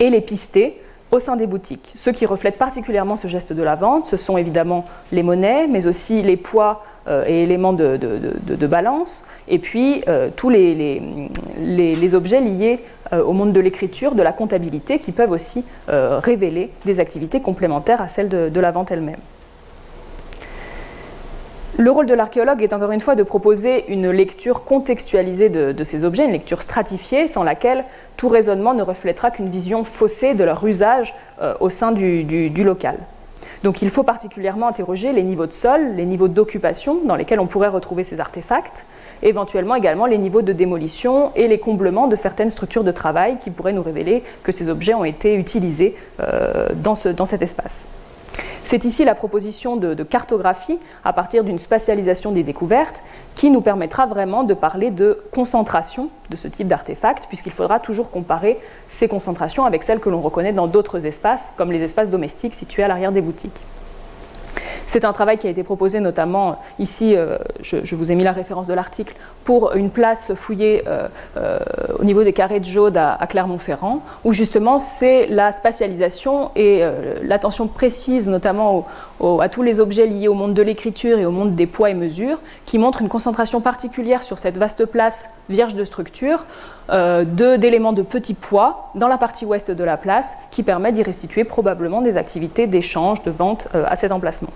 et les pister au sein des boutiques. Ceux qui reflètent particulièrement ce geste de la vente, ce sont évidemment les monnaies, mais aussi les poids euh, et éléments de, balance, et puis euh, tous les, objets liés euh, au monde de l'écriture, de la comptabilité, qui peuvent aussi révéler des activités complémentaires à celles de la vente elle-même. Le rôle de l'archéologue est encore une fois de proposer une lecture contextualisée de, ces objets, une lecture stratifiée, sans laquelle tout raisonnement ne reflètera qu'une vision faussée de leur usage euh, au sein du, local. Donc il faut particulièrement interroger les niveaux de sol, les niveaux d'occupation dans lesquels on pourrait retrouver ces artefacts, éventuellement également les niveaux de démolition et les comblements de certaines structures de travail qui pourraient nous révéler que ces objets ont été utilisés euh, dans cet espace. C'est ici la proposition de, cartographie à partir d'une spatialisation des découvertes qui nous permettra vraiment de parler de concentration de ce type d'artefacts, puisqu'il faudra toujours comparer ces concentrations avec celles que l'on reconnaît dans d'autres espaces, comme les espaces domestiques situés à l'arrière des boutiques. C'est un travail qui a été proposé notamment ici, euh, je, vous ai mis la référence de l'article, pour une place fouillée euh, euh, au niveau des carrés de Jaude à, Clermont-Ferrand, où justement c'est la spatialisation et l'attention précise notamment à tous les objets liés au monde de l'écriture et au monde des poids et mesures, qui montrent une concentration particulière sur cette vaste place vierge de structure d'éléments de petits poids dans la partie ouest de la place, qui permet d'y restituer probablement des activités d'échange, de vente à cet emplacement.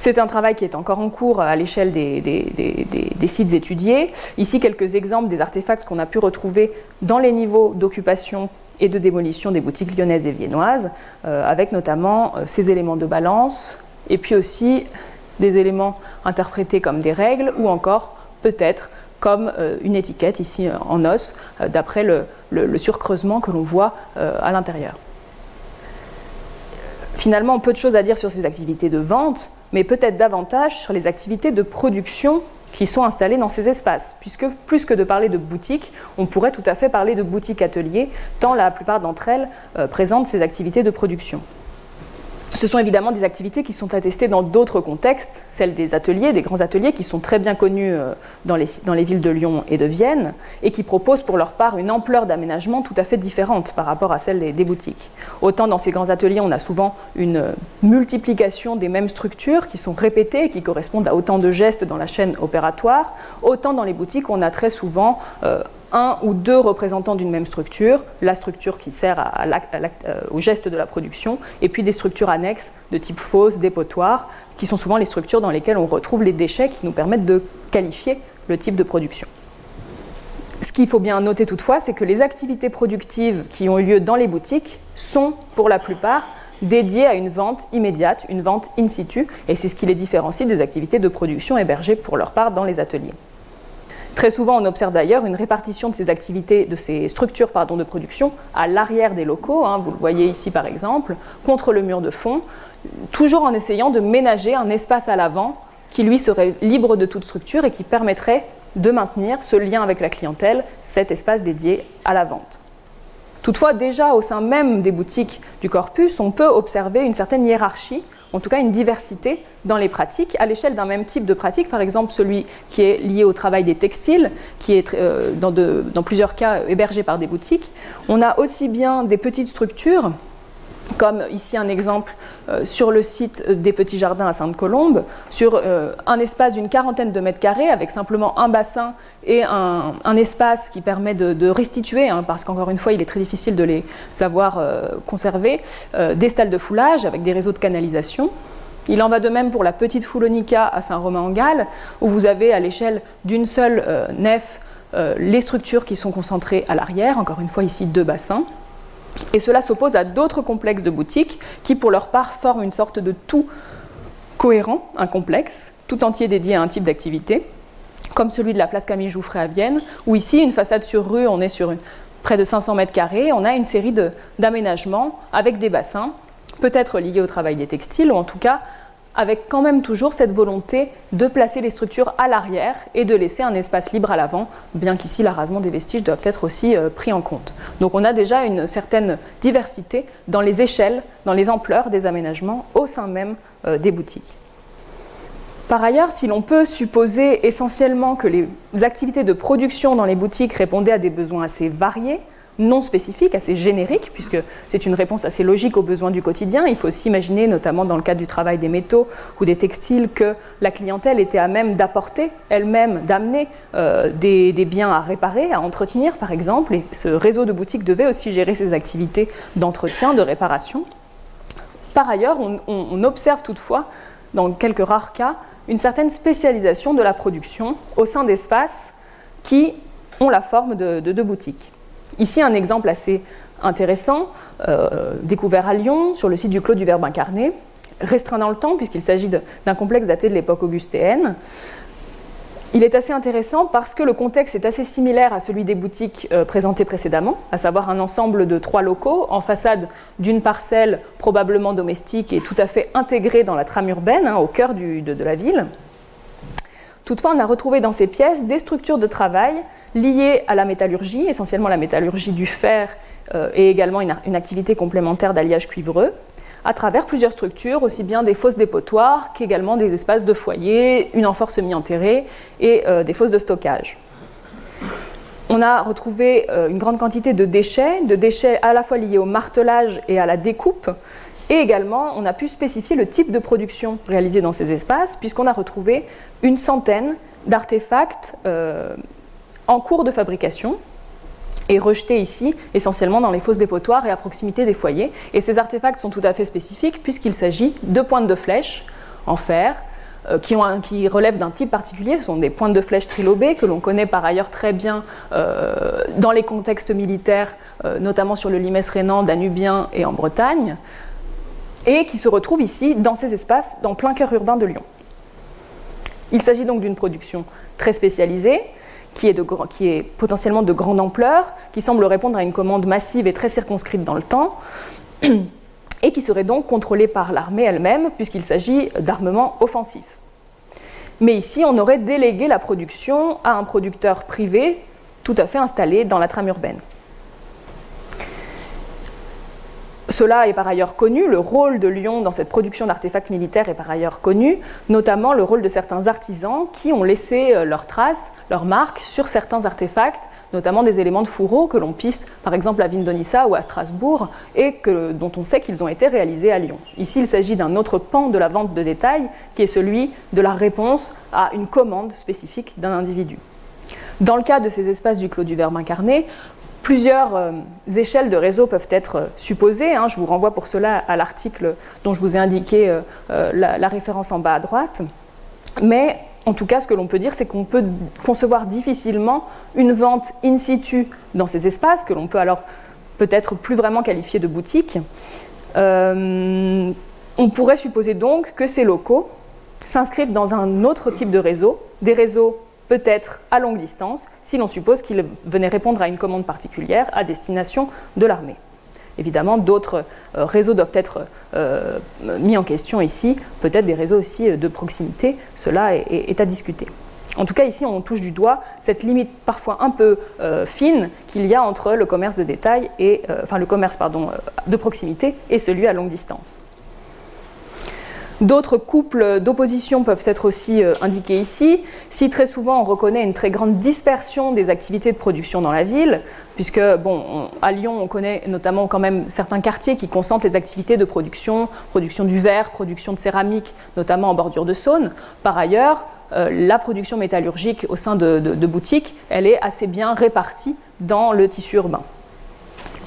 C'est un travail qui est encore en cours à l'échelle des, sites étudiés. Ici, quelques exemples des artefacts qu'on a pu retrouver dans les niveaux d'occupation et de démolition des boutiques lyonnaises et viennoises, euh, avec notamment euh, ces éléments de balance, et puis aussi des éléments interprétés comme des règles, ou encore peut-être comme euh, une étiquette ici en os, d'après le, surcreusement que l'on voit à l'intérieur. Finalement, peu de choses à dire sur ces activités de vente, mais peut-être davantage sur les activités de production qui sont installées dans ces espaces, puisque plus que de parler de boutique, on pourrait tout à fait parler de boutique atelier, tant la plupart d'entre elles euh, présentent ces activités de production. Ce sont évidemment des activités qui sont attestées dans d'autres contextes, celles des ateliers, des grands ateliers qui sont très bien connus euh, dans les, villes de Lyon et de Vienne et qui proposent pour leur part une ampleur d'aménagement tout à fait différente par rapport à celle des, boutiques. Autant dans ces grands ateliers, on a souvent une multiplication des mêmes structures qui sont répétées et qui correspondent à autant de gestes dans la chaîne opératoire, autant dans les boutiques, on a très souvent euh, un ou deux représentants d'une même structure, la structure qui sert euh, au geste de la production, et puis des structures annexes de type fosse, dépotoir, qui sont souvent les structures dans lesquelles on retrouve les déchets qui nous permettent de qualifier le type de production. Ce qu'il faut bien noter toutefois, c'est que les activités productives qui ont eu lieu dans les boutiques sont pour la plupart dédiées à une vente immédiate, une vente in situ, et c'est ce qui les différencie des activités de production hébergées pour leur part dans les ateliers. Très souvent, on observe d'ailleurs une répartition de ces activités, de ces structures de production à l'arrière des locaux, hein, vous le voyez ici par exemple, contre le mur de fond, toujours en essayant de ménager un espace à l'avant qui lui serait libre de toute structure et qui permettrait de maintenir ce lien avec la clientèle, cet espace dédié à la vente. Toutefois, déjà au sein même des boutiques du corpus, on peut observer une certaine hiérarchie en tout cas une diversité dans les pratiques, à l'échelle d'un même type de pratique, par exemple celui qui est lié au travail des textiles, qui est euh, dans, dans plusieurs cas hébergé par des boutiques. On a aussi bien des petites structures comme ici un exemple euh, sur le site des Petits Jardins à Sainte-Colombe, sur euh, un espace d'une quarantaine de mètres carrés avec simplement un bassin et un, espace qui permet de, restituer, hein, parce qu'encore une fois il est très difficile de les avoir euh, conservés, des stalles de foulage avec des réseaux de canalisation. Il en va de même pour la petite Foulonica à Saint-Romain-en-Galles, où vous avez à l'échelle d'une seule nef les structures qui sont concentrées à l'arrière, encore une fois ici deux bassins. Et cela s'oppose à d'autres complexes de boutiques qui, pour leur part, forment une sorte de tout cohérent, un complexe, tout entier dédié à un type d'activité, comme celui de la place Camille Jouffret à Vienne, où ici, une façade sur rue, on est sur près de 500 mètres carrés, on a une série d'aménagements avec des bassins, peut-être liés au travail des textiles, ou en tout cas avec quand même toujours cette volonté de placer les structures à l'arrière et de laisser un espace libre à l'avant, bien qu'ici l'arasement des vestiges doit être aussi euh, pris en compte. Donc on a déjà une certaine diversité dans les échelles, dans les ampleurs des aménagements au sein même euh, des boutiques. Par ailleurs, si l'on peut supposer essentiellement que les activités de production dans les boutiques répondaient à des besoins assez variés, non spécifique, assez générique, puisque c'est une réponse assez logique aux besoins du quotidien. Il faut aussi imaginer, notamment dans le cadre du travail des métaux ou des textiles, que la clientèle était à même d'apporter elle-même, d'amener euh, des, biens à réparer, à entretenir, par exemple. Et ce réseau de boutiques devait aussi gérer ses activités d'entretien, de réparation. Par ailleurs, on, observe toutefois, dans quelques rares cas, une certaine spécialisation de la production au sein d'espaces qui ont la forme de boutiques. Ici, un exemple assez intéressant, euh, découvert à Lyon, sur le site du Clos du Verbe incarné, restreint dans le temps, puisqu'il s'agit d'un complexe daté de l'époque augustéenne. Il est assez intéressant parce que le contexte est assez similaire à celui des boutiques euh, présentées précédemment, à savoir un ensemble de trois locaux en façade d'une parcelle probablement domestique et tout à fait intégrée dans la trame urbaine, hein, au cœur de, la ville. Toutefois, on a retrouvé dans ces pièces des structures de travail liées à la métallurgie, essentiellement la métallurgie du fer euh, et également une, activité complémentaire d'alliage cuivreux, à travers plusieurs structures, aussi bien des fosses dépotoirs qu'également des espaces de foyer, une amphore semi-enterrée et euh, des fosses de stockage. On a retrouvé euh, une grande quantité de déchets, de déchets à la fois liés au martelage et à la découpe, et également, on a pu spécifier le type de production réalisée dans ces espaces, puisqu'on a retrouvé une centaine d'artefacts en cours de fabrication et rejetés ici essentiellement dans les fosses dépotoirs et à proximité des foyers. Et ces artefacts sont tout à fait spécifiques puisqu'il s'agit de pointes de flèches en fer euh, qui, relèvent d'un type particulier. Ce sont des pointes de flèches trilobées que l'on connaît par ailleurs très bien euh, dans les contextes militaires, euh, notamment sur le limès rhénan, danubien et en Bretagne, et qui se retrouvent ici dans ces espaces, dans plein cœur urbain de Lyon. Il s'agit donc d'une production très spécialisée, qui est, qui est, potentiellement de grande ampleur, qui semble répondre à une commande massive et très circonscrite dans le temps, *clears throat* et qui serait donc contrôlée par l'armée elle-même, puisqu'il s'agit d'armement offensif. Mais ici, on aurait délégué la production à un producteur privé tout à fait installé dans la trame urbaine. Cela est par ailleurs connu, le rôle de Lyon dans cette production d'artefacts militaires est par ailleurs connu, notamment le rôle de certains artisans qui ont laissé euh, leurs traces, leurs marques sur certains artefacts, notamment des éléments de fourreau que l'on piste par exemple à Vindonissa ou à Strasbourg et dont on sait qu'ils ont été réalisés à Lyon. Ici, il s'agit d'un autre pan de la vente de détail qui est celui de la réponse à une commande spécifique d'un individu. Dans le cas de ces espaces du clos du verbe incarné, plusieurs euh, échelles de réseau peuvent être euh, supposées. Hein. Je vous renvoie pour cela à l'article dont je vous ai indiqué la, la, référence en bas à droite. Mais en tout cas, ce que l'on peut dire, c'est qu'on peut concevoir difficilement une vente in situ dans ces espaces, que l'on peut alors peut-être plus vraiment qualifier de boutique. on pourrait supposer donc que ces locaux s'inscrivent dans un autre type de réseau, des réseaux peut-être à longue distance, si l'on suppose qu'ils venaient répondre à une commande particulière à destination de l'armée. Évidemment, d'autres euh, réseaux doivent être euh, mis en question ici, peut-être des réseaux aussi euh, de proximité, cela est, à discuter. En tout cas, ici, on touche du doigt cette limite parfois un peu fine qu'il y a entre le commerce de détail et, enfin, le commerce de proximité et celui à longue distance. D'autres couples d'opposition peuvent être aussi euh, indiqués ici. Si très souvent on reconnaît une très grande dispersion des activités de production dans la ville, puisque bon, à Lyon on connaît notamment quand même certains quartiers qui concentrent les activités de production, production du verre, production de céramique, notamment en bordure de Saône. Par ailleurs, euh, la production métallurgique au sein de boutiques, elle est assez bien répartie dans le tissu urbain.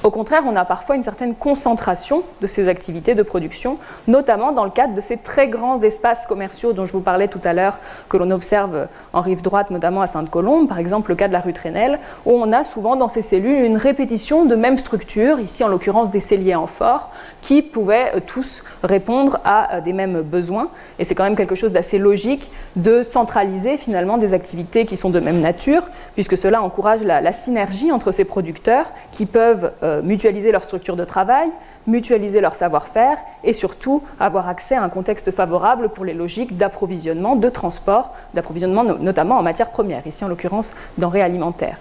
Au contraire, on a parfois une certaine concentration de ces activités de production, notamment dans le cadre de ces très grands espaces commerciaux dont je vous parlais tout à l'heure, que l'on observe en rive droite, notamment à Sainte-Colombe, par exemple le cas de la rue Trenel, où on a souvent dans ces cellules une répétition de mêmes structures, ici en l'occurrence des celliers en fort, qui pouvaient euh, tous répondre à euh, des mêmes besoins. Et c'est quand même quelque chose d'assez logique de centraliser finalement des activités qui sont de même nature, puisque cela encourage la, synergie entre ces producteurs qui peuvent euh, euh, mutualiser leur structure de travail, mutualiser leur savoir-faire et surtout avoir accès à un contexte favorable pour les logiques d'approvisionnement, de transport, d'approvisionnement notamment en matières premières, ici en l'occurrence denrées alimentaires.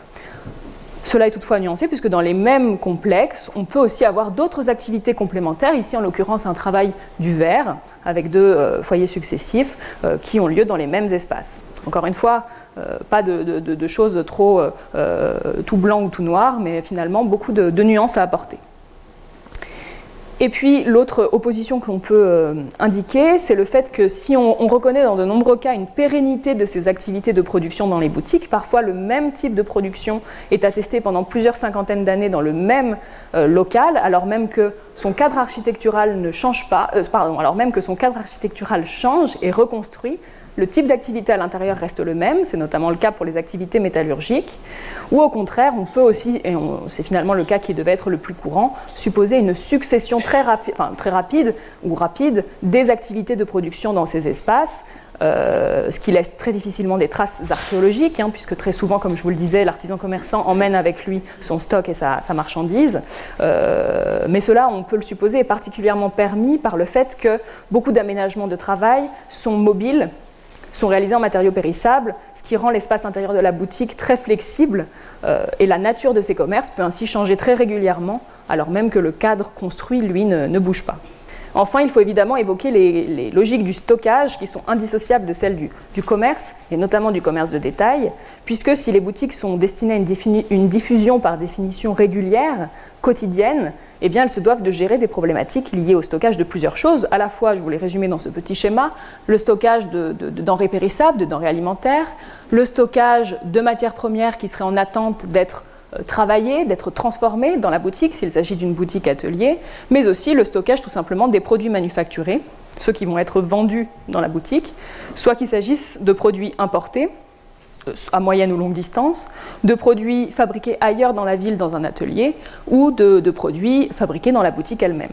Cela est toutefois nuancé puisque dans les mêmes complexes, on peut aussi avoir d'autres activités complémentaires, ici en l'occurrence un travail du verre avec deux euh, foyers successifs euh, qui ont lieu dans les mêmes espaces. Encore une fois, pas de, choses trop tout blanc ou tout noir, mais finalement beaucoup de nuances à apporter. Et puis l'autre opposition que l'on peut euh, indiquer, c'est le fait que si on, reconnaît dans de nombreux cas une pérennité de ces activités de production dans les boutiques, parfois le même type de production est attesté pendant plusieurs cinquantaines d'années dans le même euh, local, alors même que son cadre architectural ne change pas, euh, alors même que son cadre architectural change et reconstruit, le type d'activité à l'intérieur reste le même, c'est notamment le cas pour les activités métallurgiques, ou au contraire, on peut aussi, et c'est finalement le cas qui devait être le plus courant, supposer une succession très, rapide, ou rapide des activités de production dans ces espaces, euh, ce qui laisse très difficilement des traces archéologiques, hein, puisque très souvent, comme je vous le disais, l'artisan commerçant emmène avec lui son stock et sa, marchandise. Euh, mais cela, on peut le supposer, est particulièrement permis par le fait que beaucoup d'aménagements de travail sont mobiles sont réalisés en matériaux périssables, ce qui rend l'espace intérieur de la boutique très flexible euh, et la nature de ces commerces peut ainsi changer très régulièrement, alors même que le cadre construit, lui, ne bouge pas. Enfin, il faut évidemment évoquer les, logiques du stockage qui sont indissociables de celles du, commerce, et notamment du commerce de détail, puisque si les boutiques sont destinées à une, diffusion par définition régulière, quotidienne, eh bien, elles se doivent de gérer des problématiques liées au stockage de plusieurs choses. À la fois, je vous l'ai résumé dans ce petit schéma, le stockage de, de denrées périssables, de denrées alimentaires, le stockage de matières premières qui seraient en attente d'être euh, travailler, d'être transformé dans la boutique s'il s'agit d'une boutique atelier, mais aussi le stockage tout simplement des produits manufacturés, ceux qui vont être vendus dans la boutique, soit qu'il s'agisse de produits importés à moyenne ou longue distance, de produits fabriqués ailleurs dans la ville dans un atelier ou de, produits fabriqués dans la boutique elle-même.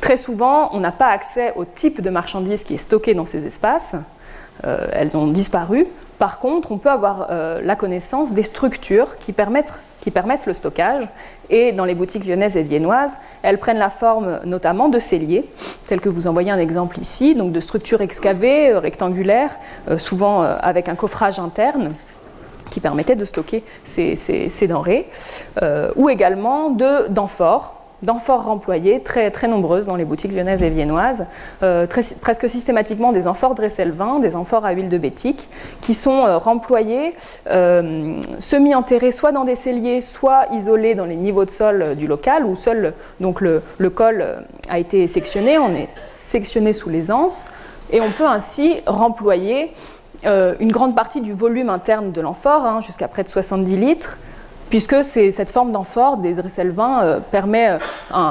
Très souvent, on n'a pas accès au type de marchandises qui est stocké dans ces espaces, elles ont disparu. Par contre, on peut avoir euh, la connaissance des structures qui permettent, le stockage. Et dans les boutiques lyonnaises et viennoises, elles prennent la forme notamment de celliers, tels que vous en voyez un exemple ici, donc de structures excavées, euh, rectangulaires, souvent avec un coffrage interne qui permettait de stocker ces, ces denrées, ou également d'amphores d'amphores remployées, très, très nombreuses dans les boutiques lyonnaises et viennoises, euh, presque systématiquement des amphores Dresselvin, des amphores à huile de bétique, qui sont euh, euh, semi-enterrées soit dans des celliers, soit isolées dans les niveaux de sol du local, où seul donc, le, le col a été sectionné, on est sectionné sous les anses, et on peut ainsi remployer une grande partie du volume interne de l'amphore, hein, jusqu'à près de 70 litres, puisque cette forme d'amphore des Risselvin permet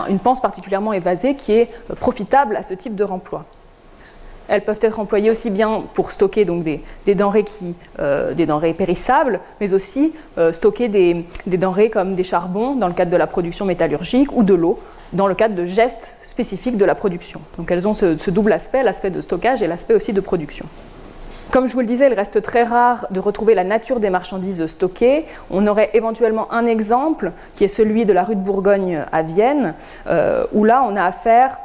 une panse particulièrement évasée qui est profitable à ce type de remploi. Elles peuvent être employées aussi bien pour stocker donc des, denrées, qui, euh, des denrées périssables, mais aussi euh, stocker des, denrées comme des charbons dans le cadre de la production métallurgique ou de l'eau dans le cadre de gestes spécifiques de la production. Donc elles ont ce double aspect, l'aspect de stockage et l'aspect aussi de production. Comme je vous le disais, il reste très rare de retrouver la nature des marchandises stockées. On aurait éventuellement un exemple qui est celui de la rue de Bourgogne à Vienne, euh, où là on a affaire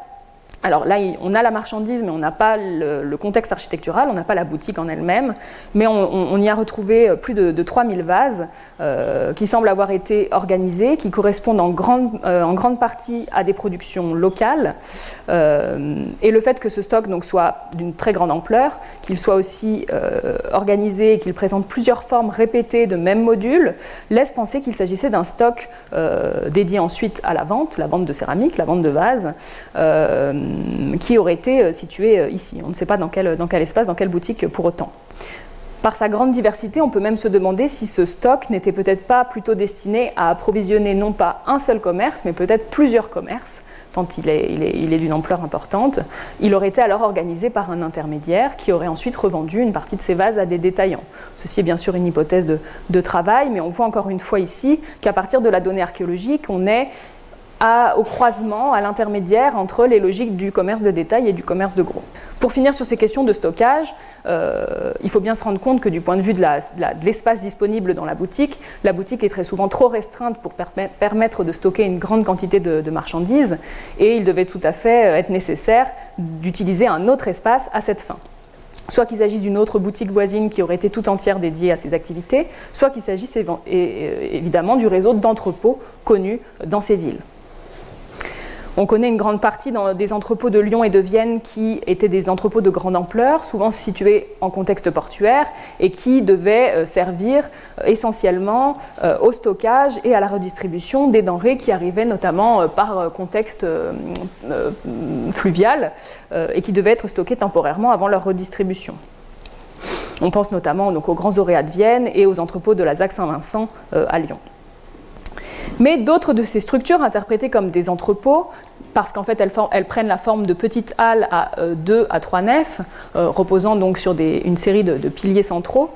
alors là, on a la marchandise, mais on n'a pas le, contexte architectural, on n'a pas la boutique en elle-même, mais on, y a retrouvé plus de, 3000 vases euh, qui semblent avoir été organisés, qui correspondent en grande, euh, partie à des productions locales. Euh, et le fait que ce stock donc, soit d'une très grande ampleur, qu'il soit aussi organisé et qu'il présente plusieurs formes répétées de mêmes modules, laisse penser qu'il s'agissait d'un stock dédié ensuite à la vente, la vente de céramique, la vente de vases qui aurait été euh, situé euh, ici. On ne sait pas dans quel, espace, dans quelle boutique pour autant. Par sa grande diversité, on peut même se demander si ce stock n'était peut-être pas plutôt destiné à approvisionner non pas un seul commerce, mais peut-être plusieurs commerces, tant il est, d'une ampleur importante. Il aurait été alors organisé par un intermédiaire qui aurait ensuite revendu une partie de ses vases à des détaillants. Ceci est bien sûr une hypothèse de travail, mais on voit encore une fois ici qu'à partir de la donnée archéologique, on est au croisement, à l'intermédiaire entre les logiques du commerce de détail et du commerce de gros. Pour finir sur ces questions de stockage, euh, il faut bien se rendre compte que du point de vue de l'espace disponible dans la boutique, la boutique est très souvent trop restreinte pour permettre de stocker une grande quantité de, marchandises et il devait tout à fait euh, être nécessaire d'utiliser un autre espace à cette fin soit qu'il s'agisse d'une autre boutique voisine qui aurait été tout entière dédiée à ces activités, soit qu'il s'agisse évidemment du réseau d'entrepôts connus dans ces villes. On connaît une grande partie des entrepôts de Lyon et de Vienne qui étaient des entrepôts de grande ampleur, souvent situés en contexte portuaire et qui devaient euh, servir euh, essentiellement euh, au stockage et à la redistribution des denrées qui arrivaient notamment par contexte fluvial et qui devaient être stockées temporairement avant leur redistribution. On pense notamment aux grands auréats de Vienne et aux entrepôts de la ZAC Saint-Vincent à Lyon. Mais d'autres de ces structures, interprétées comme des entrepôts, parce qu'en fait elles, prennent la forme de petites halles à 2 euh, à 3 nefs, euh, reposant donc sur une série de, piliers centraux,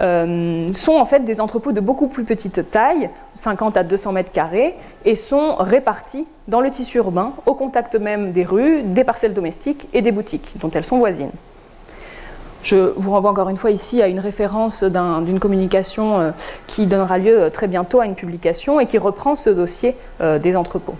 euh, sont en fait des entrepôts de beaucoup plus petite taille, 50 à 200 mètres carrés, et sont répartis dans le tissu urbain, au contact même des rues, des parcelles domestiques et des boutiques, dont elles sont voisines. Je vous renvoie encore une fois ici à une référence d'une communication qui donnera lieu très bientôt à une publication et qui reprend ce dossier des entrepôts.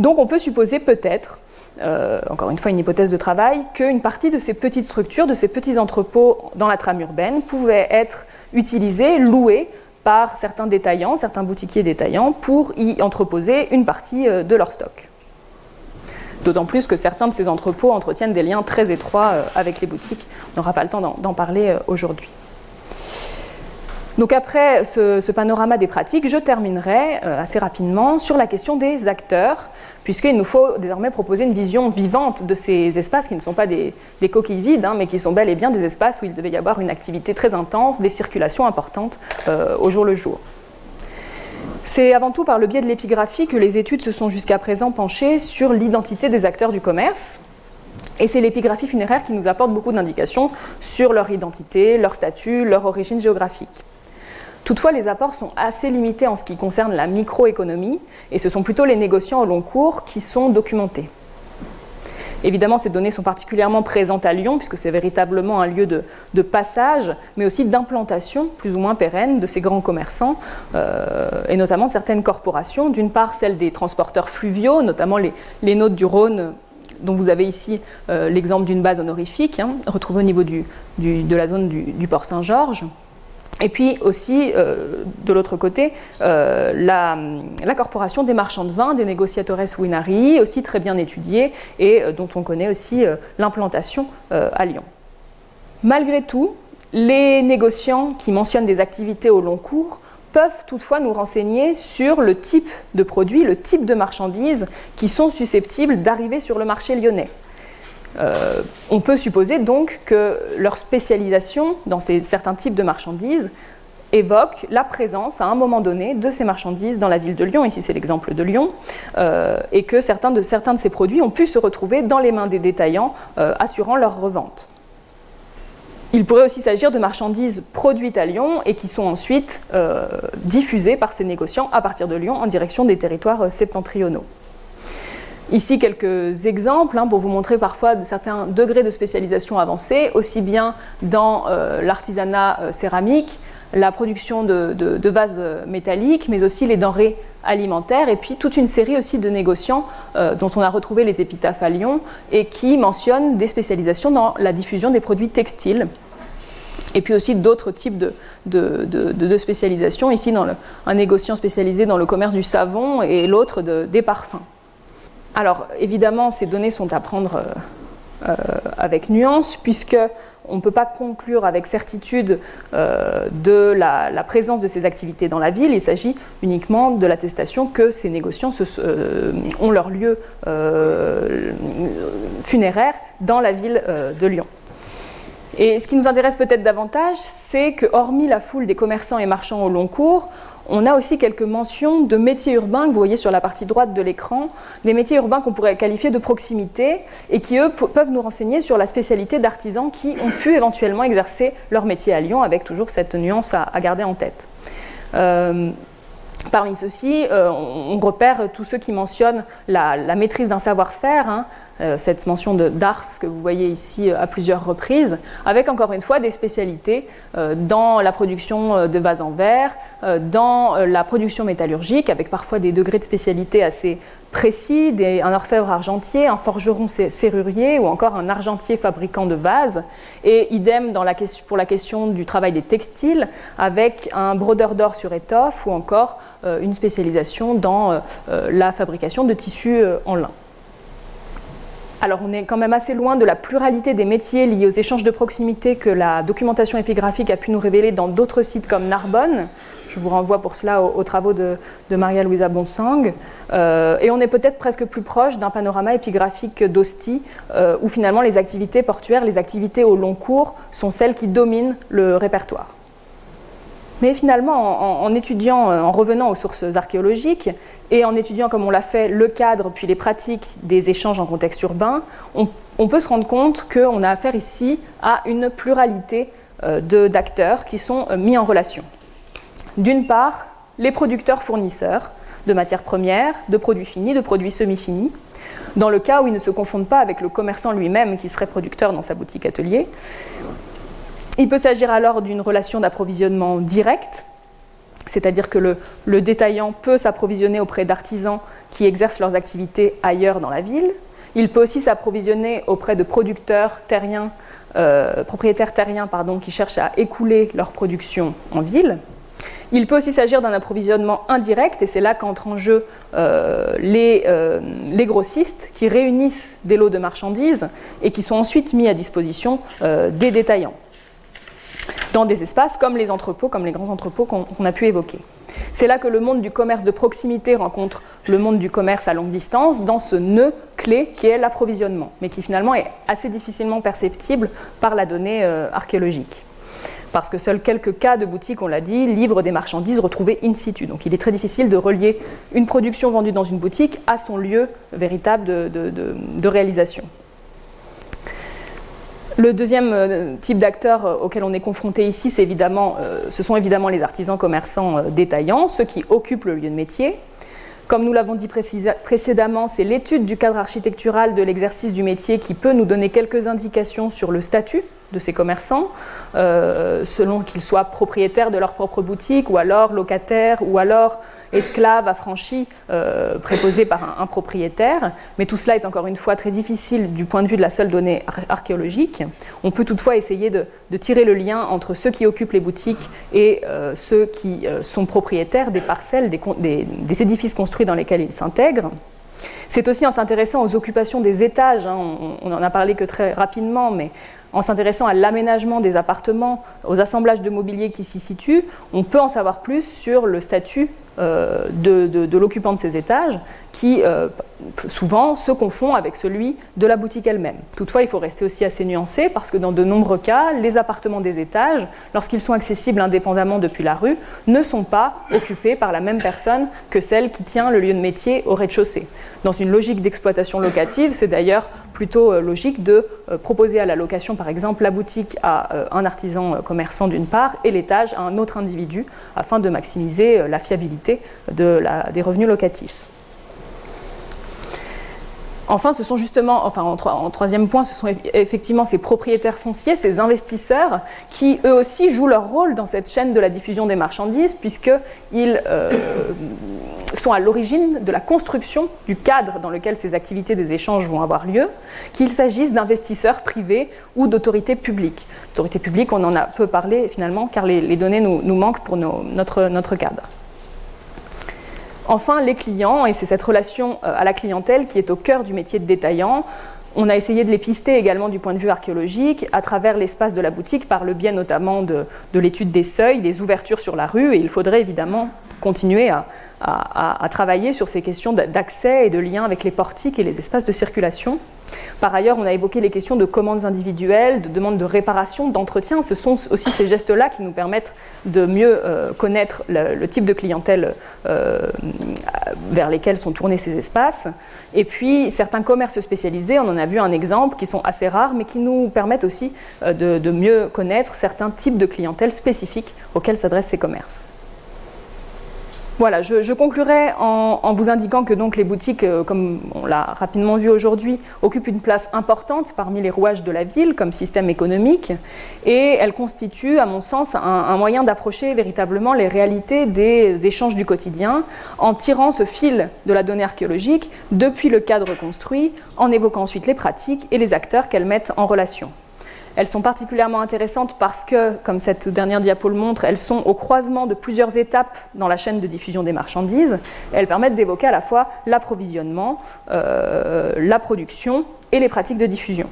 Donc on peut supposer peut-être, euh, encore une fois une hypothèse de travail, qu'une partie de ces petites structures, de ces petits entrepôts dans la trame urbaine pouvaient être utilisés, loués par certains détaillants, certains boutiquiers détaillants, pour y entreposer une partie euh, de leur stock. D'autant plus que certains de ces entrepôts entretiennent des liens très étroits euh, avec les boutiques. On n'aura pas le temps d'en parler aujourd'hui. Donc après ce, panorama des pratiques, je terminerai euh, assez rapidement sur la question des acteurs, puisqu'il nous faut désormais proposer une vision vivante de ces espaces qui ne sont pas des, coquilles vides, hein, mais qui sont bel et bien des espaces où il devait y avoir une activité très intense, des circulations importantes euh, au jour le jour. C'est avant tout par le biais de l'épigraphie que les études se sont jusqu'à présent penchées sur l'identité des acteurs du commerce, et c'est l'épigraphie funéraire qui nous apporte beaucoup d'indications sur leur identité, leur statut, leur origine géographique. Toutefois, les apports sont assez limités en ce qui concerne la microéconomie, et ce sont plutôt les négociants au long cours qui sont documentés. Évidemment, ces données sont particulièrement présentes à Lyon, puisque c'est véritablement un lieu de, passage, mais aussi d'implantation plus ou moins pérenne de ces grands commerçants, euh, et notamment certaines corporations. D'une part, celles des transporteurs fluviaux, notamment les, les du Rhône, dont vous avez ici euh, l'exemple d'une base honorifique, hein, retrouvée au niveau de la zone du port Saint-Georges. Et puis aussi, euh, de l'autre côté, euh, la, corporation des marchands de vin, des négociateurs Winari, aussi très bien étudiée et euh, dont on connaît aussi l'implantation à Lyon. Malgré tout, les négociants qui mentionnent des activités au long cours peuvent toutefois nous renseigner sur le type de produits, le type de marchandises qui sont susceptibles d'arriver sur le marché lyonnais. On peut supposer donc que leur spécialisation dans certains types de marchandises évoque la présence à un moment donné de ces marchandises dans la ville de Lyon, ici c'est l'exemple de Lyon, et que certains de, ces produits ont pu se retrouver dans les mains des détaillants assurant leur revente. Il pourrait aussi s'agir de marchandises produites à Lyon et qui sont ensuite euh, diffusées par ces négociants à partir de Lyon en direction des territoires euh, septentrionaux. Ici quelques exemples hein, pour vous montrer parfois certains degrés de spécialisation avancés, aussi bien dans euh, l'artisanat céramique, la production de, vases métalliques, mais aussi les denrées alimentaires, et puis toute une série aussi de négociants dont on a retrouvé les épitaphes à Lyon et qui mentionnent des spécialisations dans la diffusion des produits textiles et puis aussi d'autres types de, de, spécialisations. Ici, dans un négociant spécialisé dans le commerce du savon et l'autre des parfums. Alors, évidemment, ces données sont à prendre euh, euh, avec nuance, puisque on ne peut pas conclure avec certitude euh, de la, présence de ces activités dans la ville. Il s'agit uniquement de l'attestation que ces négociants ont leur lieu funéraire dans la ville de Lyon. Et ce qui nous intéresse peut-être davantage, c'est que, hormis la foule des commerçants et marchands au long cours, on a aussi quelques mentions de métiers urbains que vous voyez sur la partie droite de l'écran, des métiers urbains qu'on pourrait qualifier de proximité et qui, eux, peuvent nous renseigner sur la spécialité d'artisans qui ont pu éventuellement exercer leur métier à Lyon, avec toujours cette nuance à, garder en tête. Euh, parmi ceux-ci, euh, on repère tous ceux qui mentionnent la, maîtrise d'un savoir-faire, hein, cette mention de d'Ars que vous voyez ici euh, à plusieurs reprises, avec encore une fois des spécialités euh, dans la production de vases en verre, dans la production métallurgique, avec parfois des degrés de spécialité assez précis, un orfèvre argentier, un forgeron serrurier ou encore un argentier fabricant de vases, et idem pour la question du travail des textiles, avec un brodeur d'or sur étoffe ou encore une spécialisation dans la fabrication de tissus en lin. Alors on est quand même assez loin de la pluralité des métiers liés aux échanges de proximité que la documentation épigraphique a pu nous révéler dans d'autres sites comme Narbonne. Je vous renvoie pour cela aux, travaux de, Maria Louisa Bonsang. Euh, et on est peut-être presque plus proche d'un panorama épigraphique d'Ostie, euh, où finalement les activités portuaires, les activités au long cours sont celles qui dominent le répertoire. Mais finalement, en, étudiant, euh, en revenant aux sources archéologiques et en étudiant, comme on l'a fait, le cadre puis les pratiques des échanges en contexte urbain, on, peut se rendre compte qu'on a affaire ici à une pluralité euh, d'acteurs qui sont euh, mis en relation. D'une part, les producteurs-fournisseurs de matières premières, de produits finis, de produits semi-finis, dans le cas où ils ne se confondent pas avec le commerçant lui-même qui serait producteur dans sa boutique atelier. Il peut s'agir alors d'une relation d'approvisionnement direct, c'est-à-dire que le, détaillant peut s'approvisionner auprès d'artisans qui exercent leurs activités ailleurs dans la ville. Il peut aussi s'approvisionner auprès de producteurs terriens, euh, propriétaires terriens qui cherchent à écouler leur production en ville. Il peut aussi s'agir d'un approvisionnement indirect, et c'est là qu'entrent en jeu euh, euh, les, grossistes qui réunissent des lots de marchandises et qui sont ensuite mis à disposition des détaillants dans des espaces comme les entrepôts, comme les grands entrepôts qu'on a pu évoquer. C'est là que le monde du commerce de proximité rencontre le monde du commerce à longue distance dans ce nœud clé qui est l'approvisionnement, mais qui finalement est assez difficilement perceptible par la donnée euh, archéologique. Parce que seuls quelques cas de boutiques, on l'a dit, livrent des marchandises retrouvées in situ. Donc il est très difficile de relier une production vendue dans une boutique à son lieu véritable de réalisation. Le deuxième euh, type d'acteurs euh, auquel on est confronté ici, évidemment, euh, ce sont évidemment les artisans commerçants détaillants, ceux qui occupent le lieu de métier. Comme nous l'avons dit précédemment, c'est l'étude du cadre architectural de l'exercice du métier qui peut nous donner quelques indications sur le statut de ces commerçants, euh, selon qu'ils soient propriétaires de leur propre boutique, ou alors locataires, ou alors esclaves affranchis euh, préposés par un, propriétaire. Mais tout cela est encore une fois très difficile du point de vue de la seule donnée archéologique. On peut toutefois essayer de, tirer le lien entre ceux qui occupent les boutiques et euh, ceux qui sont propriétaires des parcelles, des, édifices construits dans lesquels ils s'intègrent. C'est aussi en s'intéressant aux occupations des étages, hein, on n'en a parlé que très rapidement, mais en s'intéressant à l'aménagement des appartements, aux assemblages de mobilier qui s'y situent, on peut en savoir plus sur le statut de, l'occupant de ces étages qui souvent se confond avec celui de la boutique elle-même. Toutefois, il faut rester aussi assez nuancé parce que dans de nombreux cas, les appartements des étages, lorsqu'ils sont accessibles indépendamment depuis la rue, ne sont pas occupés par la même personne que celle qui tient le lieu de métier au rez-de-chaussée. Dans une logique d'exploitation locative, c'est d'ailleurs plutôt euh, logique de euh, proposer à la location, par exemple, la boutique à euh, un artisan commerçant d'une part et l'étage à un autre individu, afin de maximiser la fiabilité des revenus locatifs. Enfin, ce sont justement, enfin en, troisième point, ce sont effectivement ces propriétaires fonciers, ces investisseurs, qui eux aussi jouent leur rôle dans cette chaîne de la diffusion des marchandises, puisqu'ils euh, sont à l'origine de la construction du cadre dans lequel ces activités des échanges vont avoir lieu, qu'il s'agisse d'investisseurs privés ou d'autorités publiques. L'autorité publique, on en a peu parlé finalement, car les, données nous, manquent pour notre, notre cadre. Enfin, les clients, et c'est cette relation euh, à la clientèle qui est au cœur du métier de détaillant. On a essayé de les pister également du point de vue archéologique, à travers l'espace de la boutique, par le biais notamment de, l'étude des seuils, des ouvertures sur la rue, et il faudrait évidemment continuer à travailler sur ces questions d'accès et de lien avec les portiques et les espaces de circulation. Par ailleurs, on a évoqué les questions de commandes individuelles, de demandes de réparation, d'entretien. Ce sont aussi ces gestes-là qui nous permettent de mieux euh, connaître le, type de clientèle euh, vers lesquels sont tournés ces espaces. Et puis, certains commerces spécialisés, on en a vu un exemple, qui sont assez rares, mais qui nous permettent aussi euh, de mieux connaître certains types de clientèle spécifiques auxquels s'adressent ces commerces. Voilà, je, conclurai en, vous indiquant que les boutiques, euh, comme on l'a rapidement vu aujourd'hui, occupent une place importante parmi les rouages de la ville comme système économique, et elles constituent, à mon sens, un, moyen d'approcher véritablement les réalités des échanges du quotidien, en tirant ce fil de la donnée archéologique depuis le cadre construit, en évoquant ensuite les pratiques et les acteurs qu'elles mettent en relation. Elles sont particulièrement intéressantes parce que, comme cette dernière diapo le montre, elles sont au croisement de plusieurs étapes dans la chaîne de diffusion des marchandises. elles permettent d'évoquer à la fois l'approvisionnement, euh, la production et les pratiques de diffusion.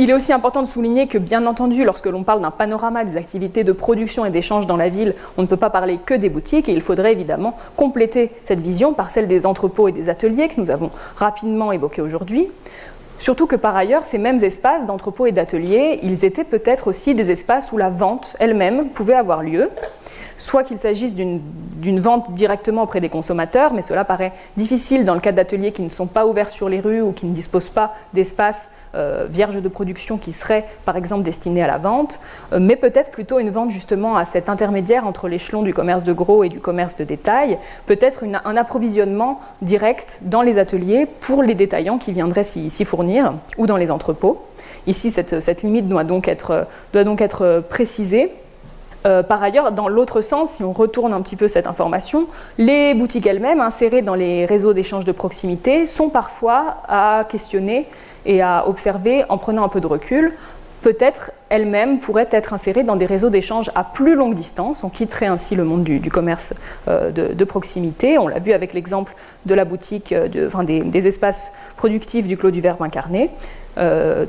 Il est aussi important de souligner que, bien entendu, lorsque l'on parle d'un panorama des activités de production et d'échange dans la ville, on ne peut pas parler que des boutiques et il faudrait évidemment compléter cette vision par celle des entrepôts et des ateliers que nous avons rapidement évoqués aujourd'hui. Surtout que par ailleurs, ces mêmes espaces d'entrepôt et d'ateliers, ils étaient peut-être aussi des espaces où la vente elle-même pouvait avoir lieu, soit qu'il s'agisse d'une vente directement auprès des consommateurs, mais cela paraît difficile dans le cas d'ateliers qui ne sont pas ouverts sur les rues ou qui ne disposent pas d'espaces euh, vierges de production qui seraient par exemple destinés à la vente, euh, mais peut-être plutôt une vente justement à cet intermédiaire entre l'échelon du commerce de gros et du commerce de détail, peut-être un approvisionnement direct dans les ateliers pour les détaillants qui viendraient s'y fournir ou dans les entrepôts. Ici, cette, limite doit donc être précisée. Euh, par ailleurs, dans l'autre sens, si on retourne un petit peu cette information, les boutiques elles-mêmes, insérées dans les réseaux d'échange de proximité, sont parfois à questionner et à observer en prenant un peu de recul. Peut-être elles-mêmes pourraient être insérées dans des réseaux d'échange à plus longue distance. On quitterait ainsi le monde du, commerce euh, de, proximité. On l'a vu avec l'exemple de la boutique, euh, des, espaces productifs du Clos du Verbe incarné.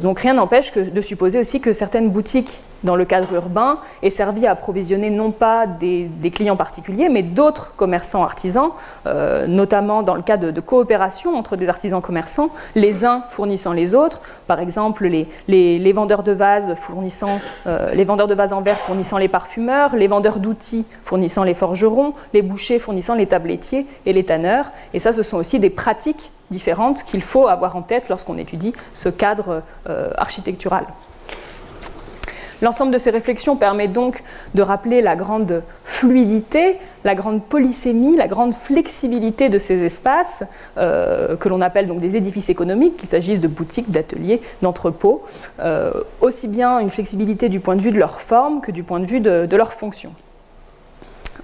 Donc rien n'empêche de supposer aussi que certaines boutiques dans le cadre urbain aient servi à approvisionner non pas des, clients particuliers, mais d'autres commerçants artisans, euh, notamment dans le cas de, coopération entre des artisans commerçants, les uns fournissant les autres. Par exemple, les, vendeurs de vases fournissant, euh, les vendeurs de vases en verre fournissant les parfumeurs, les vendeurs d'outils fournissant les forgerons, les bouchers fournissant les tablettiers et les tanneurs. Et ça, ce sont aussi des pratiques différentes qu'il faut avoir en tête lorsqu'on étudie ce cadre euh, architectural. L'ensemble de ces réflexions permet donc de rappeler la grande fluidité, la grande polysémie, la grande flexibilité de ces espaces, euh, que l'on appelle donc des édifices économiques, qu'il s'agisse de boutiques, d'ateliers, d'entrepôts, euh, aussi bien une flexibilité du point de vue de leur forme que du point de vue de leur fonction.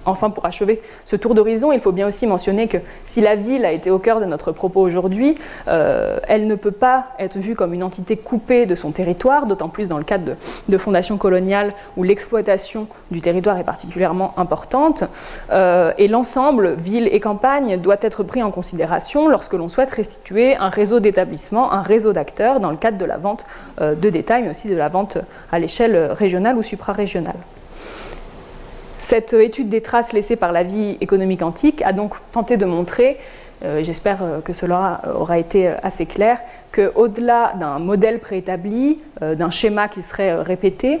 Enfin, pour achever ce tour d'horizon, il faut bien aussi mentionner que si la ville a été au cœur de notre propos aujourd'hui, euh, elle ne peut pas être vue comme une entité coupée de son territoire, d'autant plus dans le cadre de, fondations coloniales où l'exploitation du territoire est particulièrement importante. Euh, et l'ensemble, ville et campagne, doit être pris en considération lorsque l'on souhaite restituer un réseau d'établissements, un réseau d'acteurs dans le cadre de la vente euh, de détail, mais aussi de la vente à l'échelle régionale ou suprarégionale. Cette étude des traces laissées par la vie économique antique a donc tenté de montrer euh, j'espère euh, que cela aura été assez clair, qu'au-delà d'un modèle préétabli, euh, d'un schéma qui serait répété,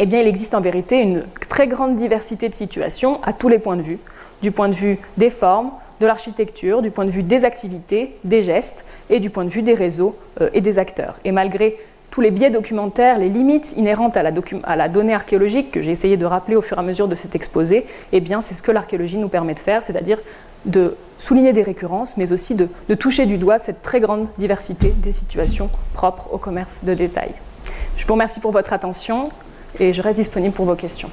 eh il existe en vérité une très grande diversité de situations à tous les points de vue, du point de vue des formes, de l'architecture, du point de vue des activités, des gestes et du point de vue des réseaux et des acteurs. Et malgré tous les biais documentaires, les limites inhérentes à la, donnée archéologique que j'ai essayé de rappeler au fur et à mesure de cet exposé, eh bien, c'est ce que l'archéologie nous permet de faire, c'est-à-dire de souligner des récurrences, mais aussi de, toucher du doigt cette très grande diversité des situations propres au commerce de détail. Je vous remercie pour votre attention et je reste disponible pour vos questions.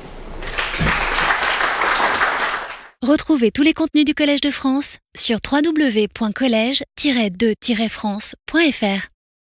Retrouvez tous les contenus du Collège de France sur www.colège-2-france.fr.